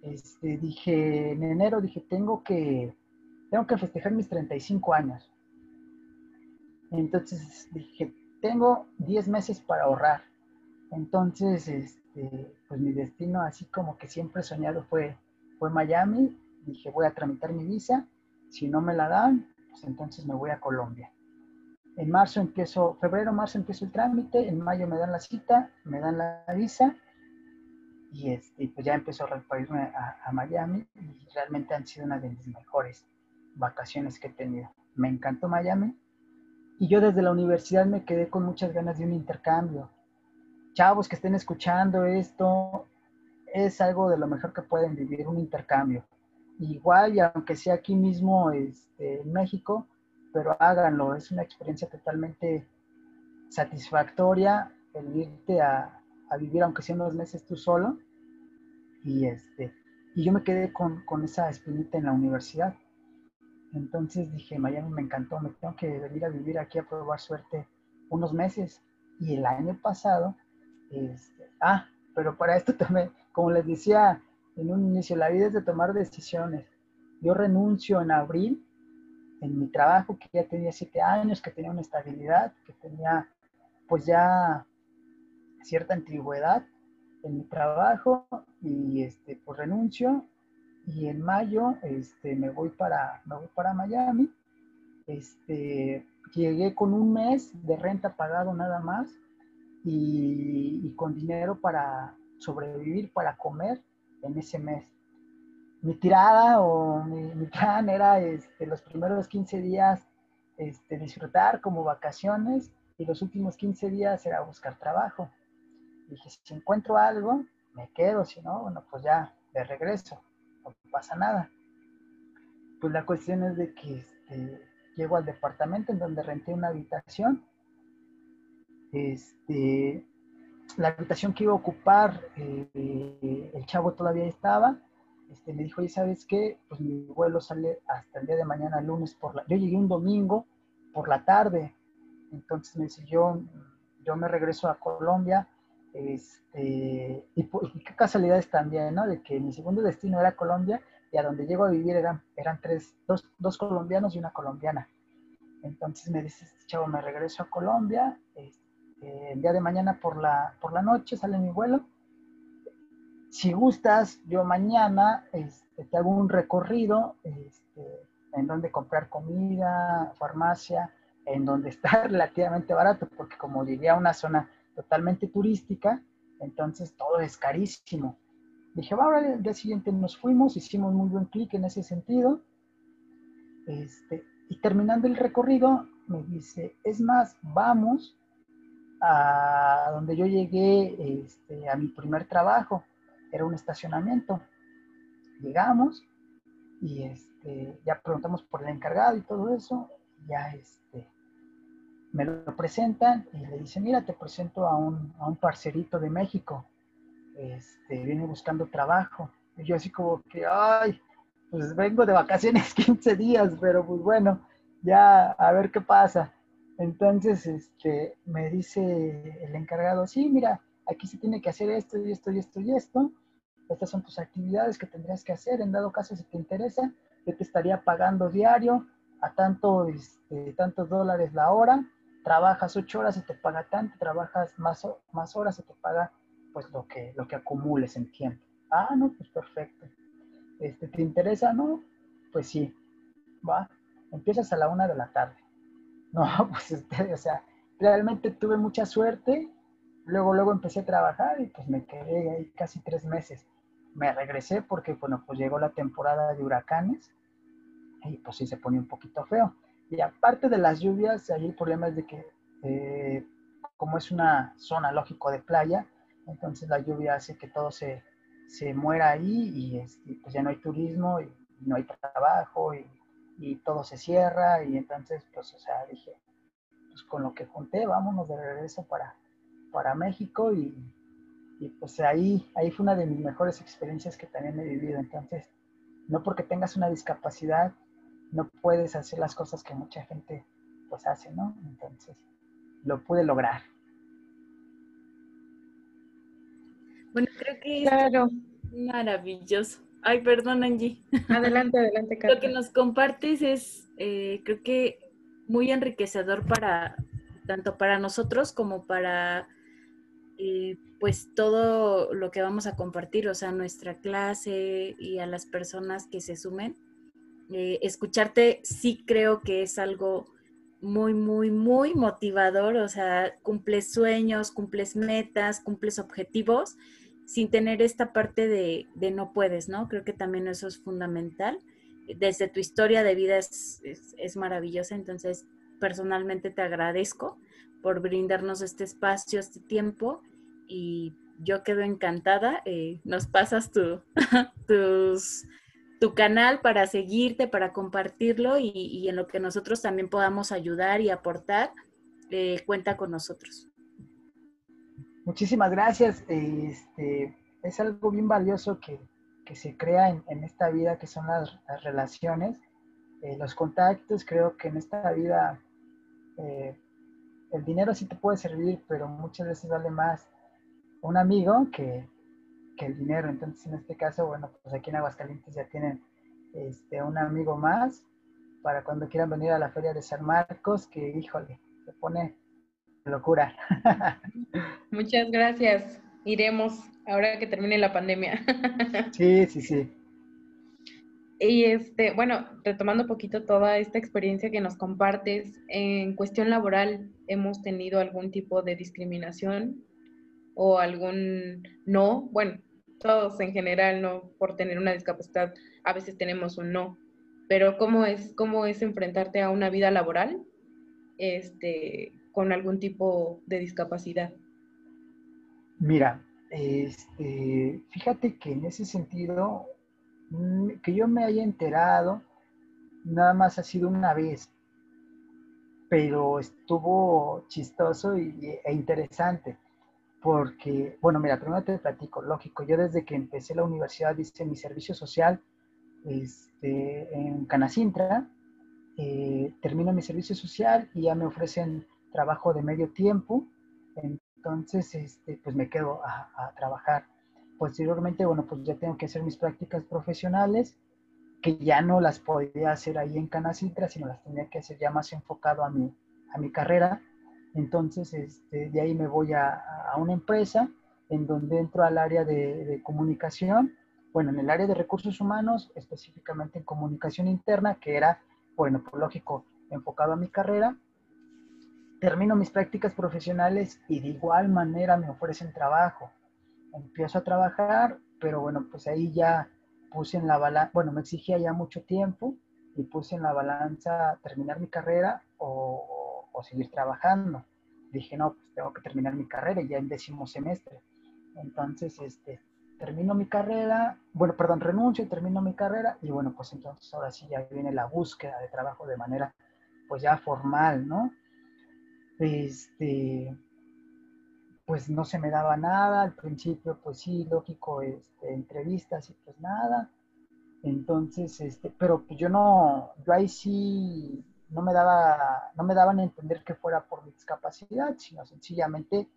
Este, dije, en enero dije, tengo que, tengo que festejar mis 35 años. Entonces dije, tengo 10 meses para ahorrar. Entonces, este, pues mi destino, así como que siempre he soñado, fue, fue Miami. Dije, voy a tramitar mi visa. Si no me la dan, pues entonces me voy a Colombia. En marzo empiezo, febrero, marzo empiezo el trámite, en mayo me dan la cita, me dan la visa y este, pues ya empezó a irme a, a, Miami y realmente han sido una de mis mejores vacaciones que he tenido. Me encantó Miami y yo desde la universidad me quedé con muchas ganas de un intercambio. Chavos que estén escuchando esto, es algo de lo mejor que pueden vivir, un intercambio. Igual, y aunque sea aquí mismo este, en México, pero háganlo, es una experiencia totalmente satisfactoria el irte a, a vivir, aunque sea unos meses tú solo. Y, este, y yo me quedé con, con esa espinita en la universidad. Entonces dije, Miami me encantó, me tengo que venir a vivir aquí a probar suerte unos meses. Y el año pasado, este, ah, pero para esto también, como les decía en un inicio, la vida es de tomar decisiones. Yo renuncio en abril en mi trabajo, que ya tenía siete años, que tenía una estabilidad, que tenía pues ya cierta antigüedad en mi trabajo y este, pues renuncio y en mayo este, me, voy para, me voy para Miami. Este, llegué con un mes de renta pagado nada más y, con dinero para sobrevivir, para comer en ese mes. Mi tirada o mi, plan era este, los primeros 15 días este, disfrutar como vacaciones y los últimos 15 días era buscar trabajo. Dije, si encuentro algo, me quedo, si no, bueno, pues ya de regreso, no pasa nada. Pues la cuestión es de que este, llego al departamento en donde renté una habitación. Este, la habitación que iba a ocupar, eh, el chavo todavía estaba. Este, me dijo, oye, ¿sabes qué? Pues mi vuelo sale hasta el día de mañana, lunes por la... Yo llegué un domingo por la tarde. Entonces me dice, yo, yo me regreso a Colombia este, y, qué casualidades también, ¿no? De que mi segundo destino era Colombia y a donde llego a vivir eran, eran tres, dos, dos colombianos y una colombiana. Entonces me dice, este chavo, me regreso a Colombia, este, el día de mañana por la, por la noche sale mi vuelo. Si gustas, yo mañana este, te hago un recorrido este, en donde comprar comida, farmacia, en donde está relativamente barato, porque como diría una zona totalmente turística, entonces todo es carísimo. Dije, va, el día siguiente nos fuimos, hicimos muy buen clic en ese sentido. Este, y terminando el recorrido, me dice, es más, vamos a donde yo llegué este, a mi primer trabajo, era un estacionamiento. Llegamos y este, ya preguntamos por el encargado y todo eso, ya este, me lo presentan y le dicen, mira, te presento a un, a un parcerito de México, este, viene buscando trabajo. Y yo así como que, ay, pues vengo de vacaciones 15 días, pero pues bueno, ya a ver qué pasa. Entonces, este, me dice el encargado, sí, mira, aquí se tiene que hacer esto y esto y esto y esto. Estas son tus actividades que tendrías que hacer. En dado caso, si te interesa, yo te estaría pagando diario a tanto, este, tantos dólares la hora trabajas ocho horas y te paga tanto, trabajas más, más horas y te paga pues lo que, lo que acumules en tiempo. Ah, no, pues perfecto. Este, ¿Te interesa? No, pues sí, va. Empiezas a la una de la tarde. No, pues este, o sea, realmente tuve mucha suerte. Luego, luego empecé a trabajar y pues me quedé ahí casi tres meses. Me regresé porque, bueno, pues llegó la temporada de huracanes y pues sí se pone un poquito feo. Y aparte de las lluvias, ahí el problema es de que eh, como es una zona lógico de playa, entonces la lluvia hace que todo se, se muera ahí y, este, pues ya no hay turismo y, no hay trabajo y, y, todo se cierra y entonces pues o sea dije pues con lo que junté vámonos de regreso para, para México y, y pues ahí, ahí fue una de mis mejores experiencias que también he vivido entonces no porque tengas una discapacidad no puedes hacer las cosas que mucha gente pues hace, ¿no? Entonces, lo pude lograr. Bueno, creo que claro. es maravilloso. Ay, perdón, Angie. Adelante, adelante, Carlos. Lo que nos compartes es, eh, creo que muy enriquecedor para, tanto para nosotros como para, pues, todo lo que vamos a compartir, o sea, nuestra clase y a las personas que se sumen eh, escucharte sí creo que es algo muy, muy, muy motivador, o sea, cumples sueños, cumples metas, cumples objetivos, sin tener esta parte de, no puedes, ¿no? Creo que también eso es fundamental. Desde tu historia de vida es, es maravillosa, entonces personalmente te agradezco por brindarnos este espacio, este tiempo y yo quedo encantada. Eh, nos pasas tu, tu canal para seguirte, para compartirlo y, en lo que nosotros también podamos ayudar y aportar, eh, cuenta con nosotros. Muchísimas gracias. Este, es algo bien valioso que, se crea en, esta vida, que son las, relaciones, eh, los contactos. Creo que en esta vida el dinero sí te puede servir, pero muchas veces vale más un amigo que, el dinero. Entonces, en este caso, bueno, pues aquí en Aguascalientes ya tienen este, un amigo más para cuando quieran venir a la Feria de San Marcos, que híjole, se pone locura. Muchas gracias. Iremos ahora que termine la pandemia. Sí, sí, sí. Y este, bueno, retomando un poquito toda esta experiencia que nos compartes, en cuestión laboral, ¿hemos tenido algún tipo de discriminación o algún no, bueno, todos en general, no por tener una discapacidad, a veces tenemos un no, pero ¿cómo es, cómo es enfrentarte a una vida laboral este, con algún tipo de discapacidad? Mira, este, fíjate que en ese sentido, mm, que yo me haya enterado, nada más ha sido una vez, pero estuvo chistoso y, e interesante porque, bueno, mira, primero te platico, lógico, yo desde que empecé la universidad hice mi servicio social este, en Canacintra, eh, termino mi servicio social y ya me ofrecen trabajo de medio tiempo, entonces, este, pues me quedo a, trabajar. Posteriormente, bueno, pues ya tengo que hacer mis prácticas profesionales, que ya no las podía hacer ahí en Canacintra, sino las tenía que hacer ya más enfocado a mi, a mi carrera. Entonces, este, de ahí me voy a, una empresa en donde entro al área de, comunicación, bueno, en el área de recursos humanos, específicamente en comunicación interna, que era, bueno, por lógico, enfocado a mi carrera. Termino mis prácticas profesionales y de igual manera me ofrecen trabajo. Empiezo a trabajar, pero bueno, pues ahí ya puse en la balanza, bueno, me exigía ya mucho tiempo y puse en la balanza terminar mi carrera o, seguir trabajando. Dije, no, pues tengo que terminar mi carrera ya en décimo semestre. Entonces, este, termino mi carrera, bueno, perdón, renuncio, termino mi carrera y bueno, pues entonces ahora sí ya viene la búsqueda de trabajo de manera, pues ya formal, ¿no? Este, pues no se me daba nada, al principio, pues sí, lógico, este, entrevistas y pues nada. Entonces, este, pero yo no, yo ahí sí no me, daba, no me daban a entender que fuera por mi discapacidad, sino sencillamente,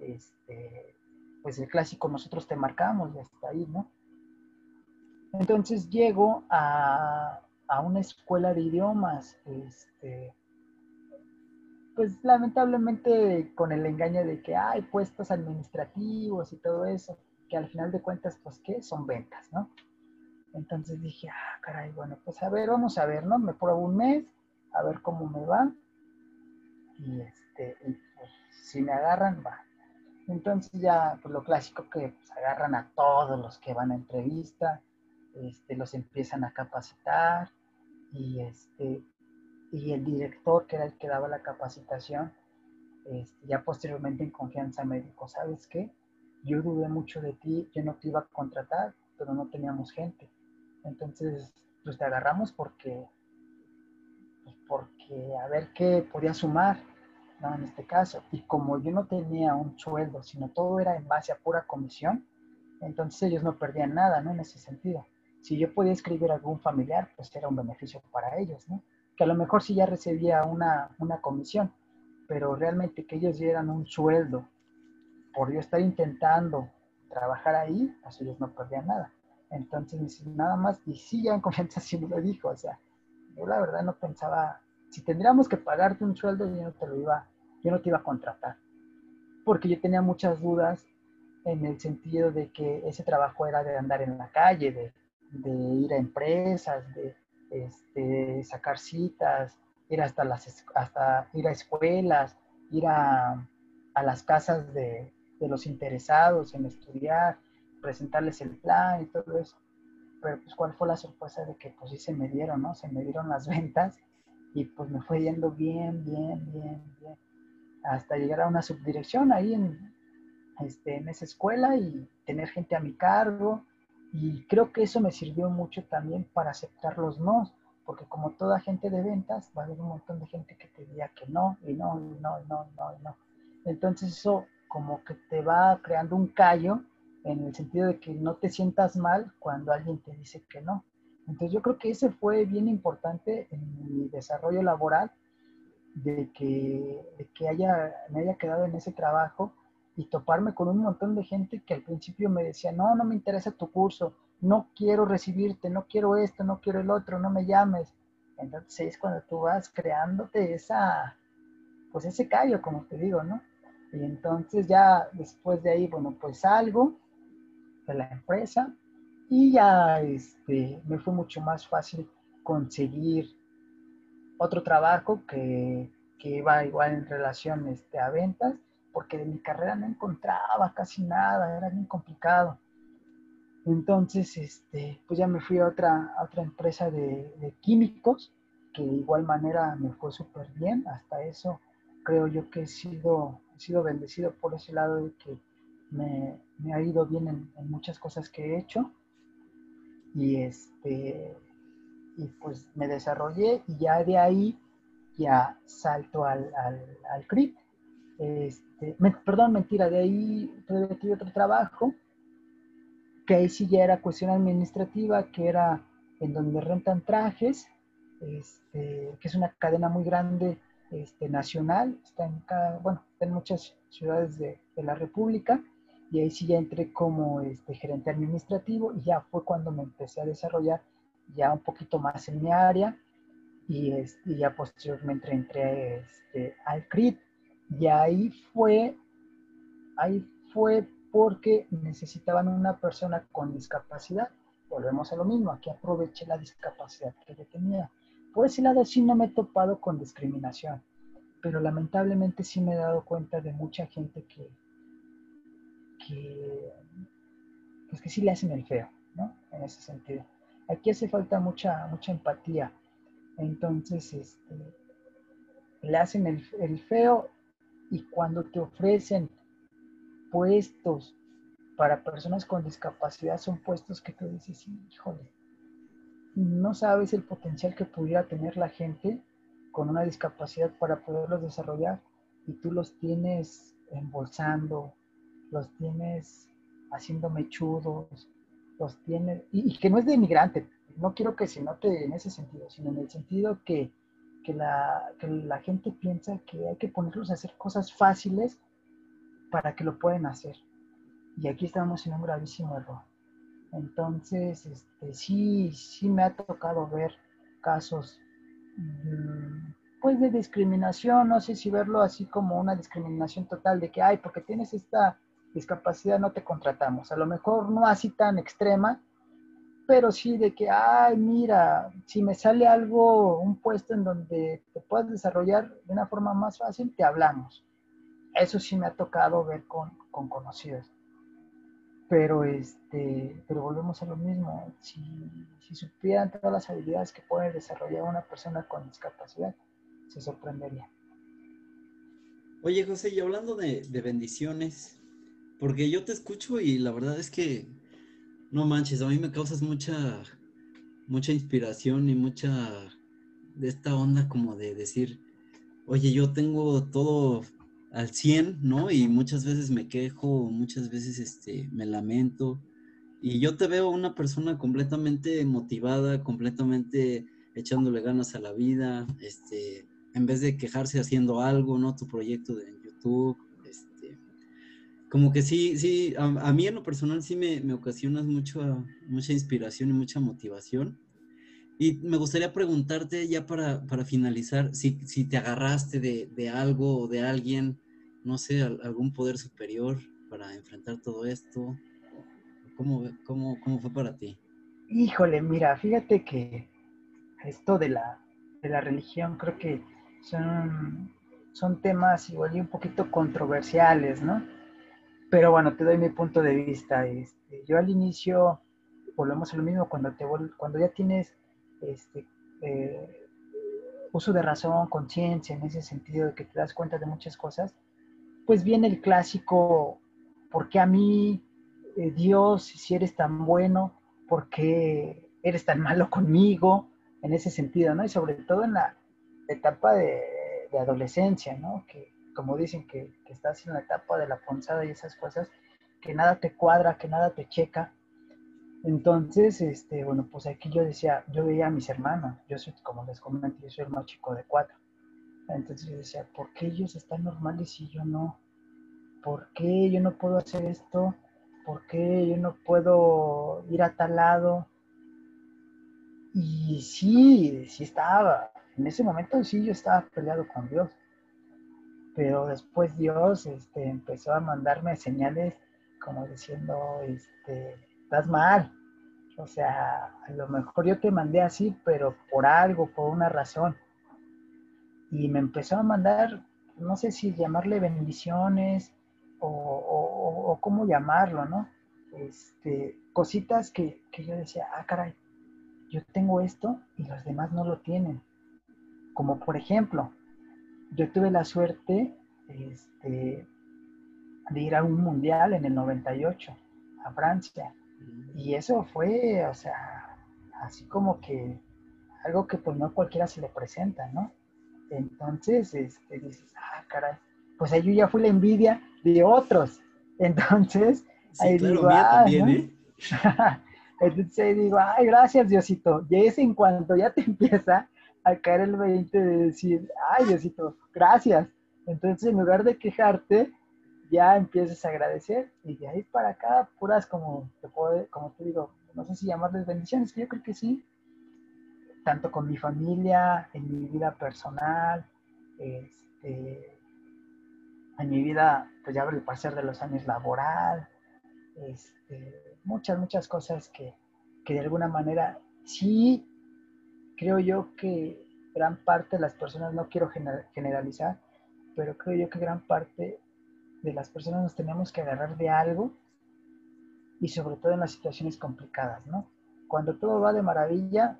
este, pues el clásico nosotros te marcamos y hasta ahí, ¿no? Entonces llego a, una escuela de idiomas, este, pues lamentablemente con el engaño de que hay puestos administrativos y todo eso, que al final de cuentas, pues, ¿qué? Son ventas, ¿no? Entonces dije, ah, caray, bueno, pues a ver, vamos a ver, ¿no? Me pruebo un mes, a ver cómo me va. Y, este, pues, si me agarran, va. Entonces ya, pues lo clásico que pues, agarran a todos los que van a entrevista, este, los empiezan a capacitar y, este, y el director, que era el que daba la capacitación, este, ya posteriormente en confianza me dijo, ¿sabes qué? Yo dudé mucho de ti, yo no te iba a contratar, pero no teníamos gente. Entonces, pues te agarramos porque porque a ver qué podía sumar, ¿no? En este caso. Y como yo no tenía un sueldo, sino todo era en base a pura comisión, entonces ellos no perdían nada, ¿no? En ese sentido. Si yo podía escribir a algún familiar, pues era un beneficio para ellos, ¿no? Que a lo mejor sí ya recibía una, una comisión, pero realmente que ellos dieran un sueldo por yo estar intentando trabajar ahí, pues ellos no perdían nada. Entonces, nada más, y sí, ya en confianza sí me lo dijo, o sea, yo la verdad no pensaba, si tendríamos que pagarte un sueldo, yo no te lo iba, yo no te iba a contratar. Porque yo tenía muchas dudas en el sentido de que ese trabajo era de andar en la calle, de, ir a empresas, de, este, sacar citas, ir hasta las hasta ir a escuelas, ir a, las casas de, de, los interesados en estudiar, presentarles el plan y todo eso. Pero pues cuál fue la sorpresa de que pues sí se me dieron, ¿no? Se me dieron las ventas y pues me fue yendo bien, bien, bien, bien, hasta llegar a una subdirección ahí en, este, en esa escuela y tener gente a mi cargo. Y creo que eso me sirvió mucho también para aceptar los no, porque como toda gente de ventas, va a haber un montón de gente que te diga que no, y no, y no, y no, y no, y no. Entonces eso como que te va creando un callo en el sentido de que no te sientas mal cuando alguien te dice que no. Entonces yo creo que ese fue bien importante en mi desarrollo laboral, de que, de que haya, me haya quedado en ese trabajo y toparme con un montón de gente que al principio me decía, no, no me interesa tu curso, no quiero recibirte, no quiero esto, no quiero el otro, no me llames. Entonces es cuando tú vas creándote esa, pues ese callo, como te digo, ¿no? Y entonces ya después de ahí, bueno, pues salgo de la empresa y ya este, me fue mucho más fácil conseguir otro trabajo que, que iba igual en relación este, a ventas porque de mi carrera no encontraba casi nada, era bien complicado. Entonces, este, pues ya me fui a otra, otra empresa de, químicos, que de igual manera me fue súper bien. Hasta eso creo yo que he sido, he sido bendecido por ese lado de que me, me ha ido bien en, muchas cosas que he hecho. Y, este, y pues me desarrollé y ya de ahí ya salto al, al, al CRIT. Este, perdón, mentira, de ahí tuve otro trabajo, que ahí sí ya era cuestión administrativa, que era en donde rentan trajes, este, que es una cadena muy grande este, nacional, está en, bueno, en muchas ciudades de, la República, y ahí sí ya entré como este, gerente administrativo y ya fue cuando me empecé a desarrollar ya un poquito más en mi área y, este, ya posteriormente entré este, al CRIT y ahí fue, ahí fue porque necesitaban una persona con discapacidad. Volvemos a lo mismo, aquí aproveché la discapacidad que yo tenía. Por ese lado sí no me he topado con discriminación, pero lamentablemente sí me he dado cuenta de mucha gente que, que, pues que sí le hacen el feo, ¿no? En ese sentido. Aquí hace falta mucha, mucha empatía. Entonces, este, le hacen el, el feo y cuando te ofrecen puestos para personas con discapacidad, son puestos que tú dices, híjole, no sabes el potencial que pudiera tener la gente con una discapacidad para poderlos desarrollar y tú los tienes embolsando, los tienes haciendo mechudos, los tienes, y, que no es de inmigrante, no quiero que se note en ese sentido, sino en el sentido que que la, que la gente piensa que hay que ponerlos a hacer cosas fáciles para que lo puedan hacer. Y aquí estamos en un gravísimo error. Entonces, este, sí, sí me ha tocado ver casos mm, pues de discriminación, no sé si verlo así como una discriminación total de que, ay, porque tienes esta discapacidad no te contratamos. A lo mejor no así tan extrema, pero sí de que, ay, mira, si me sale algo, un puesto en donde te puedas desarrollar de una forma más fácil, te hablamos. Eso sí me ha tocado ver con, conocidos. Pero, este, pero volvemos a lo mismo. Si, si supieran todas las habilidades que puede desarrollar una persona con discapacidad, se sorprendería. Oye, José, y hablando de, de bendiciones, porque yo te escucho y la verdad es que no manches, a mí me causas mucha, mucha inspiración y mucha de esta onda como de decir, oye, yo tengo todo al 100, ¿no? Y muchas veces me quejo, muchas veces este, me lamento. Y yo te veo una persona completamente motivada, completamente echándole ganas a la vida, este, en vez de quejarse haciendo algo, ¿no? Tu proyecto de YouTube, como que sí, sí, a, mí en lo personal sí me, me, ocasionas mucho, mucha inspiración y mucha motivación. Y me gustaría preguntarte ya para, para finalizar, si, si, te agarraste de, de, algo o de alguien, no sé, algún poder superior para enfrentar todo esto. ¿Cómo, cómo, cómo fue para ti? Híjole, mira, fíjate que esto de la, de la religión creo que son, son temas igual y un poquito controversiales, ¿no? Pero bueno, te doy mi punto de vista. Este, yo al inicio, volvemos a lo mismo, cuando, te, cuando ya tienes este, eh, uso de razón, conciencia, en ese sentido de que te das cuenta de muchas cosas, pues viene el clásico, ¿por qué a mí, eh, Dios, si eres tan bueno, por qué eres tan malo conmigo? En ese sentido, ¿no? Y sobre todo en la etapa de, adolescencia, ¿no? Que como dicen que, estás en la etapa de la ponzada y esas cosas, que nada te cuadra, que nada te checa. Entonces, este, bueno, pues aquí yo decía, yo veía a mis hermanos, yo soy, como les comenté, yo soy el más chico de cuatro. Entonces yo decía, ¿por qué ellos están normales y yo no? ¿Por qué yo no puedo hacer esto? ¿Por qué yo no puedo ir a tal lado? Y sí, sí estaba. En ese momento sí yo estaba peleado con Dios. Pero después Dios este, empezó a mandarme señales como diciendo, este, estás mal. O sea, a lo mejor yo te mandé así, pero por algo, por una razón y me empezó a mandar, no sé si llamarle bendiciones o, cómo llamarlo, ¿no? Este, cositas que, yo decía, ah, caray, yo tengo esto y los demás no lo tienen. Como por ejemplo, yo tuve la suerte este, de ir a un mundial en el 98 a Francia. Y eso fue, o sea, así como que algo que pues no cualquiera se le presenta, ¿no? Entonces, este, dices, ah, caray, pues ahí yo ya fui la envidia de otros. Entonces, ahí digo, ah, ¿eh? Entonces digo, ay, gracias Diosito. Y es en cuanto ya te empieza a caer el 20 de decir, ay Diosito, gracias. Entonces en lugar de quejarte, ya empiezas a agradecer y de ahí para acá, puras como te, puedo, como te digo, no sé si llamarles bendiciones, que yo creo que sí, tanto con mi familia, en mi vida personal, este, en mi vida, pues ya el pasar de los años laboral, este, muchas, muchas cosas que, de alguna manera sí creo yo que gran parte de las personas, no quiero generalizar, pero creo yo que gran parte de las personas nos tenemos que agarrar de algo y sobre todo en las situaciones complicadas, ¿no? Cuando todo va de maravilla,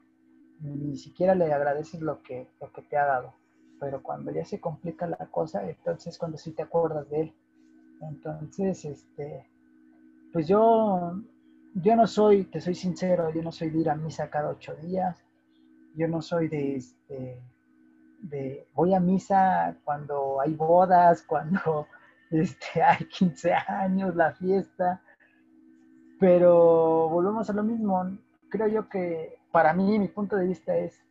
ni siquiera le agradeces lo que, lo que te ha dado. Pero cuando ya se complica la cosa, entonces cuando sí te acuerdas de él. Entonces, este, pues yo, yo no soy, te soy sincero, yo no soy de ir a misa cada ocho días. Yo no soy de, este, de, voy a misa cuando hay bodas, cuando este, hay 15 años, la fiesta. Pero volvemos a lo mismo. Creo yo que para mí, mi punto de vista es,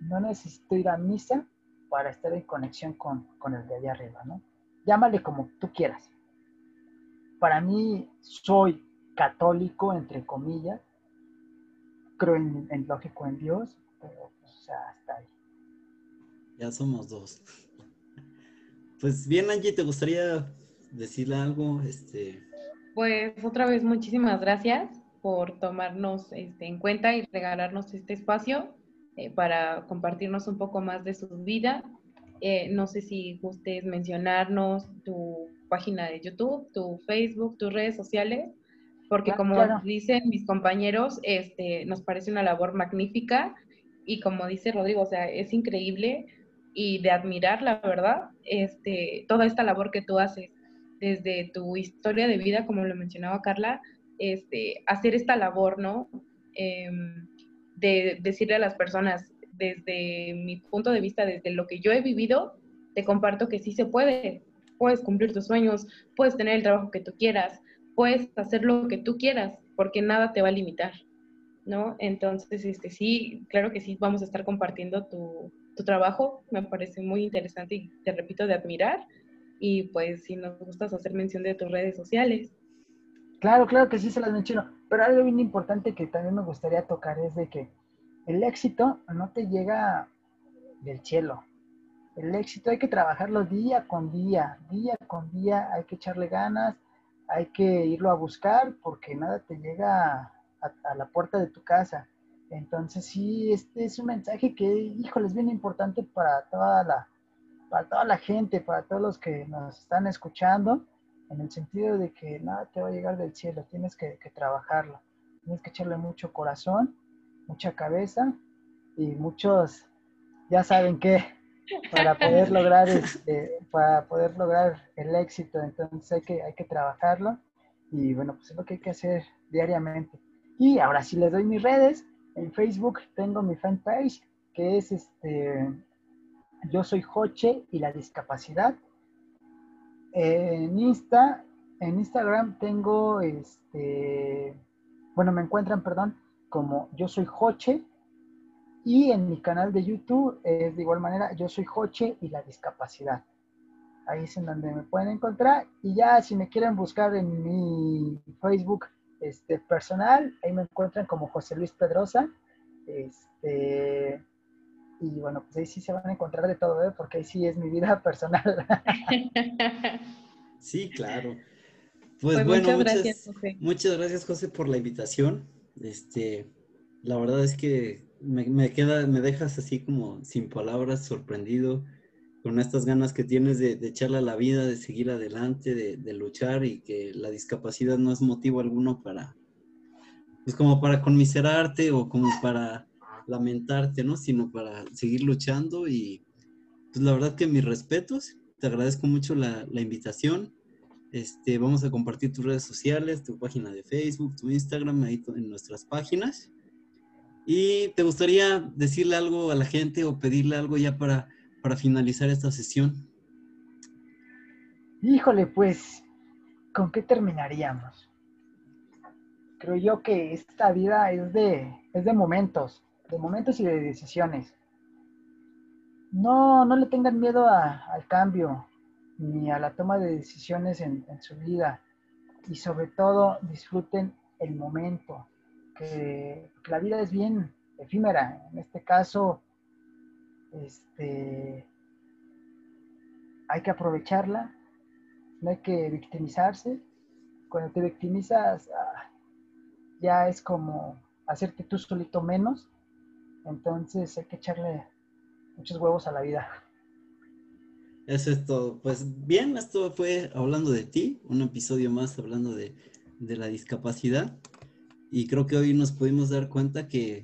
no necesito ir a misa para estar en conexión con, el de allá arriba, ¿no? Llámale como tú quieras. Para mí, soy católico, entre comillas, creo en, en lógico en Dios, pero pues, o sea, hasta ahí. Ya somos dos. Pues bien, Angie, ¿te gustaría decirle algo? Este... Pues otra vez, muchísimas gracias por tomarnos este, en cuenta y regalarnos este espacio eh, para compartirnos un poco más de su vida. Eh, no sé si gustes mencionarnos tu página de YouTube, tu Facebook, tus redes sociales, porque como dicen mis compañeros, este, nos parece una labor magnífica y como dice Rodrigo, o sea, es increíble y de admirar, la verdad, este, toda esta labor que tú haces desde tu historia de vida, como lo mencionaba Carla, este, hacer esta labor, ¿no? Em, de decirle a las personas, desde mi punto de vista, desde lo que yo he vivido, te comparto que sí se puede. Puedes cumplir tus sueños, puedes tener el trabajo que tú quieras, puedes hacer lo que tú quieras, porque nada te va a limitar, ¿no? Entonces, este, sí, claro que sí, vamos a estar compartiendo tu, tu trabajo, me parece muy interesante y te repito, de admirar. Y pues si nos gustas hacer mención de tus redes sociales. Claro, claro que sí se las menciono, pero algo bien importante que también me gustaría tocar es de que el éxito no te llega del cielo. El éxito hay que trabajarlo día con día, día con día, hay que echarle ganas, hay que irlo a buscar porque nada te llega a, la puerta de tu casa. Entonces sí, este es un mensaje que, híjole, es bien importante para toda la, para toda la gente, para todos los que nos están escuchando, en el sentido de que nada te va a llegar del cielo, tienes que, trabajarlo, tienes que echarle mucho corazón, mucha cabeza y muchos, ya saben qué, para poder lograr este, para poder lograr el éxito, entonces hay que, hay que trabajarlo y bueno, pues es lo que hay que hacer diariamente. Y ahora sí les doy mis redes, en Facebook tengo mi fanpage que es este yo soy Joche y la discapacidad. En Insta, en Instagram tengo este, bueno, me encuentran, perdón, como yo soy Joche. Y en mi canal de YouTube es de igual manera, yo soy Joche y la discapacidad. Ahí es en donde me pueden encontrar. Y ya si me quieren buscar en mi Facebook este, personal, ahí me encuentran como José Luis Pedrosa. Este, y bueno, pues ahí sí se van a encontrar de todo, ¿eh? porque ahí sí es mi vida personal. sí, claro. Pues, pues bueno, muchas, gracias, José. muchas gracias, José, por la invitación. Este, la verdad es que me, queda, me dejas así como sin palabras, sorprendido, con estas ganas que tienes de, echarle a la vida, de seguir adelante, de, de, luchar y que la discapacidad no es motivo alguno para, pues como para conmiserarte o como para lamentarte, ¿no? Sino para seguir luchando y pues la verdad que mis respetos, te agradezco mucho la, invitación. Este, vamos a compartir tus redes sociales, tu página de Facebook, tu Instagram, ahí en nuestras páginas. Y te gustaría decirle algo a la gente o pedirle algo ya para, para finalizar esta sesión. Híjole, pues, ¿con qué terminaríamos? Creo yo que esta vida es de, es de momentos de momentos y de decisiones. No, no le tengan miedo al cambio ni a la toma de decisiones en, su vida y sobre todo disfruten el momento, que, la vida es bien efímera. En este caso, este, hay que aprovecharla, no hay que victimizarse. Cuando te victimizas, ah, ya es como hacerte tú solito menos entonces hay que echarle muchos huevos a la vida. Eso es todo. Pues bien, esto fue hablando de ti, un episodio más hablando de, la discapacidad. Y creo que hoy nos pudimos dar cuenta que,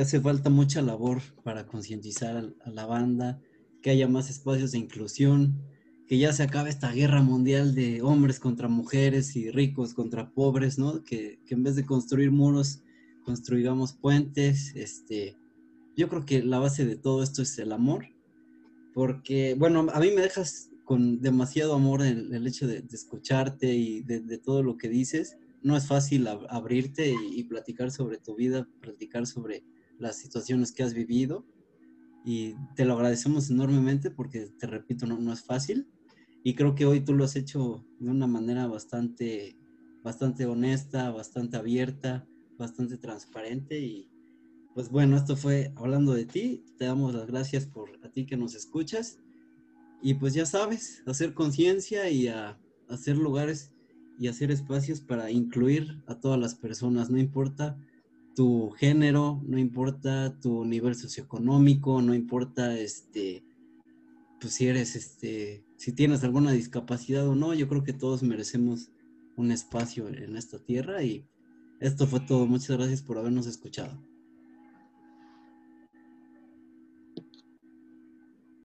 hace falta mucha labor para concientizar a, la banda, que haya más espacios de inclusión, que ya se acabe esta guerra mundial de hombres contra mujeres y ricos contra pobres, ¿no? Que, que en vez de construir muros, construigamos puentes, este, yo creo que la base de todo esto es el amor, porque, bueno, a mí me dejas con demasiado amor el, el hecho de, escucharte y de, todo lo que dices. No es fácil abrirte y, platicar sobre tu vida, platicar sobre las situaciones que has vivido. Y te lo agradecemos enormemente porque, te repito, no, no es fácil. Y creo que hoy tú lo has hecho de una manera bastante, bastante honesta, bastante abierta, bastante transparente y, pues bueno, esto fue hablando de ti. Te damos las gracias por a ti que nos escuchas. Y pues ya sabes, hacer conciencia y hacer lugares y hacer espacios para incluir a todas las personas, no importa tu género, no importa tu nivel socioeconómico, no importa este pues si eres este si tienes alguna discapacidad o no, yo creo que todos merecemos un espacio en esta tierra y esto fue todo. Muchas gracias por habernos escuchado.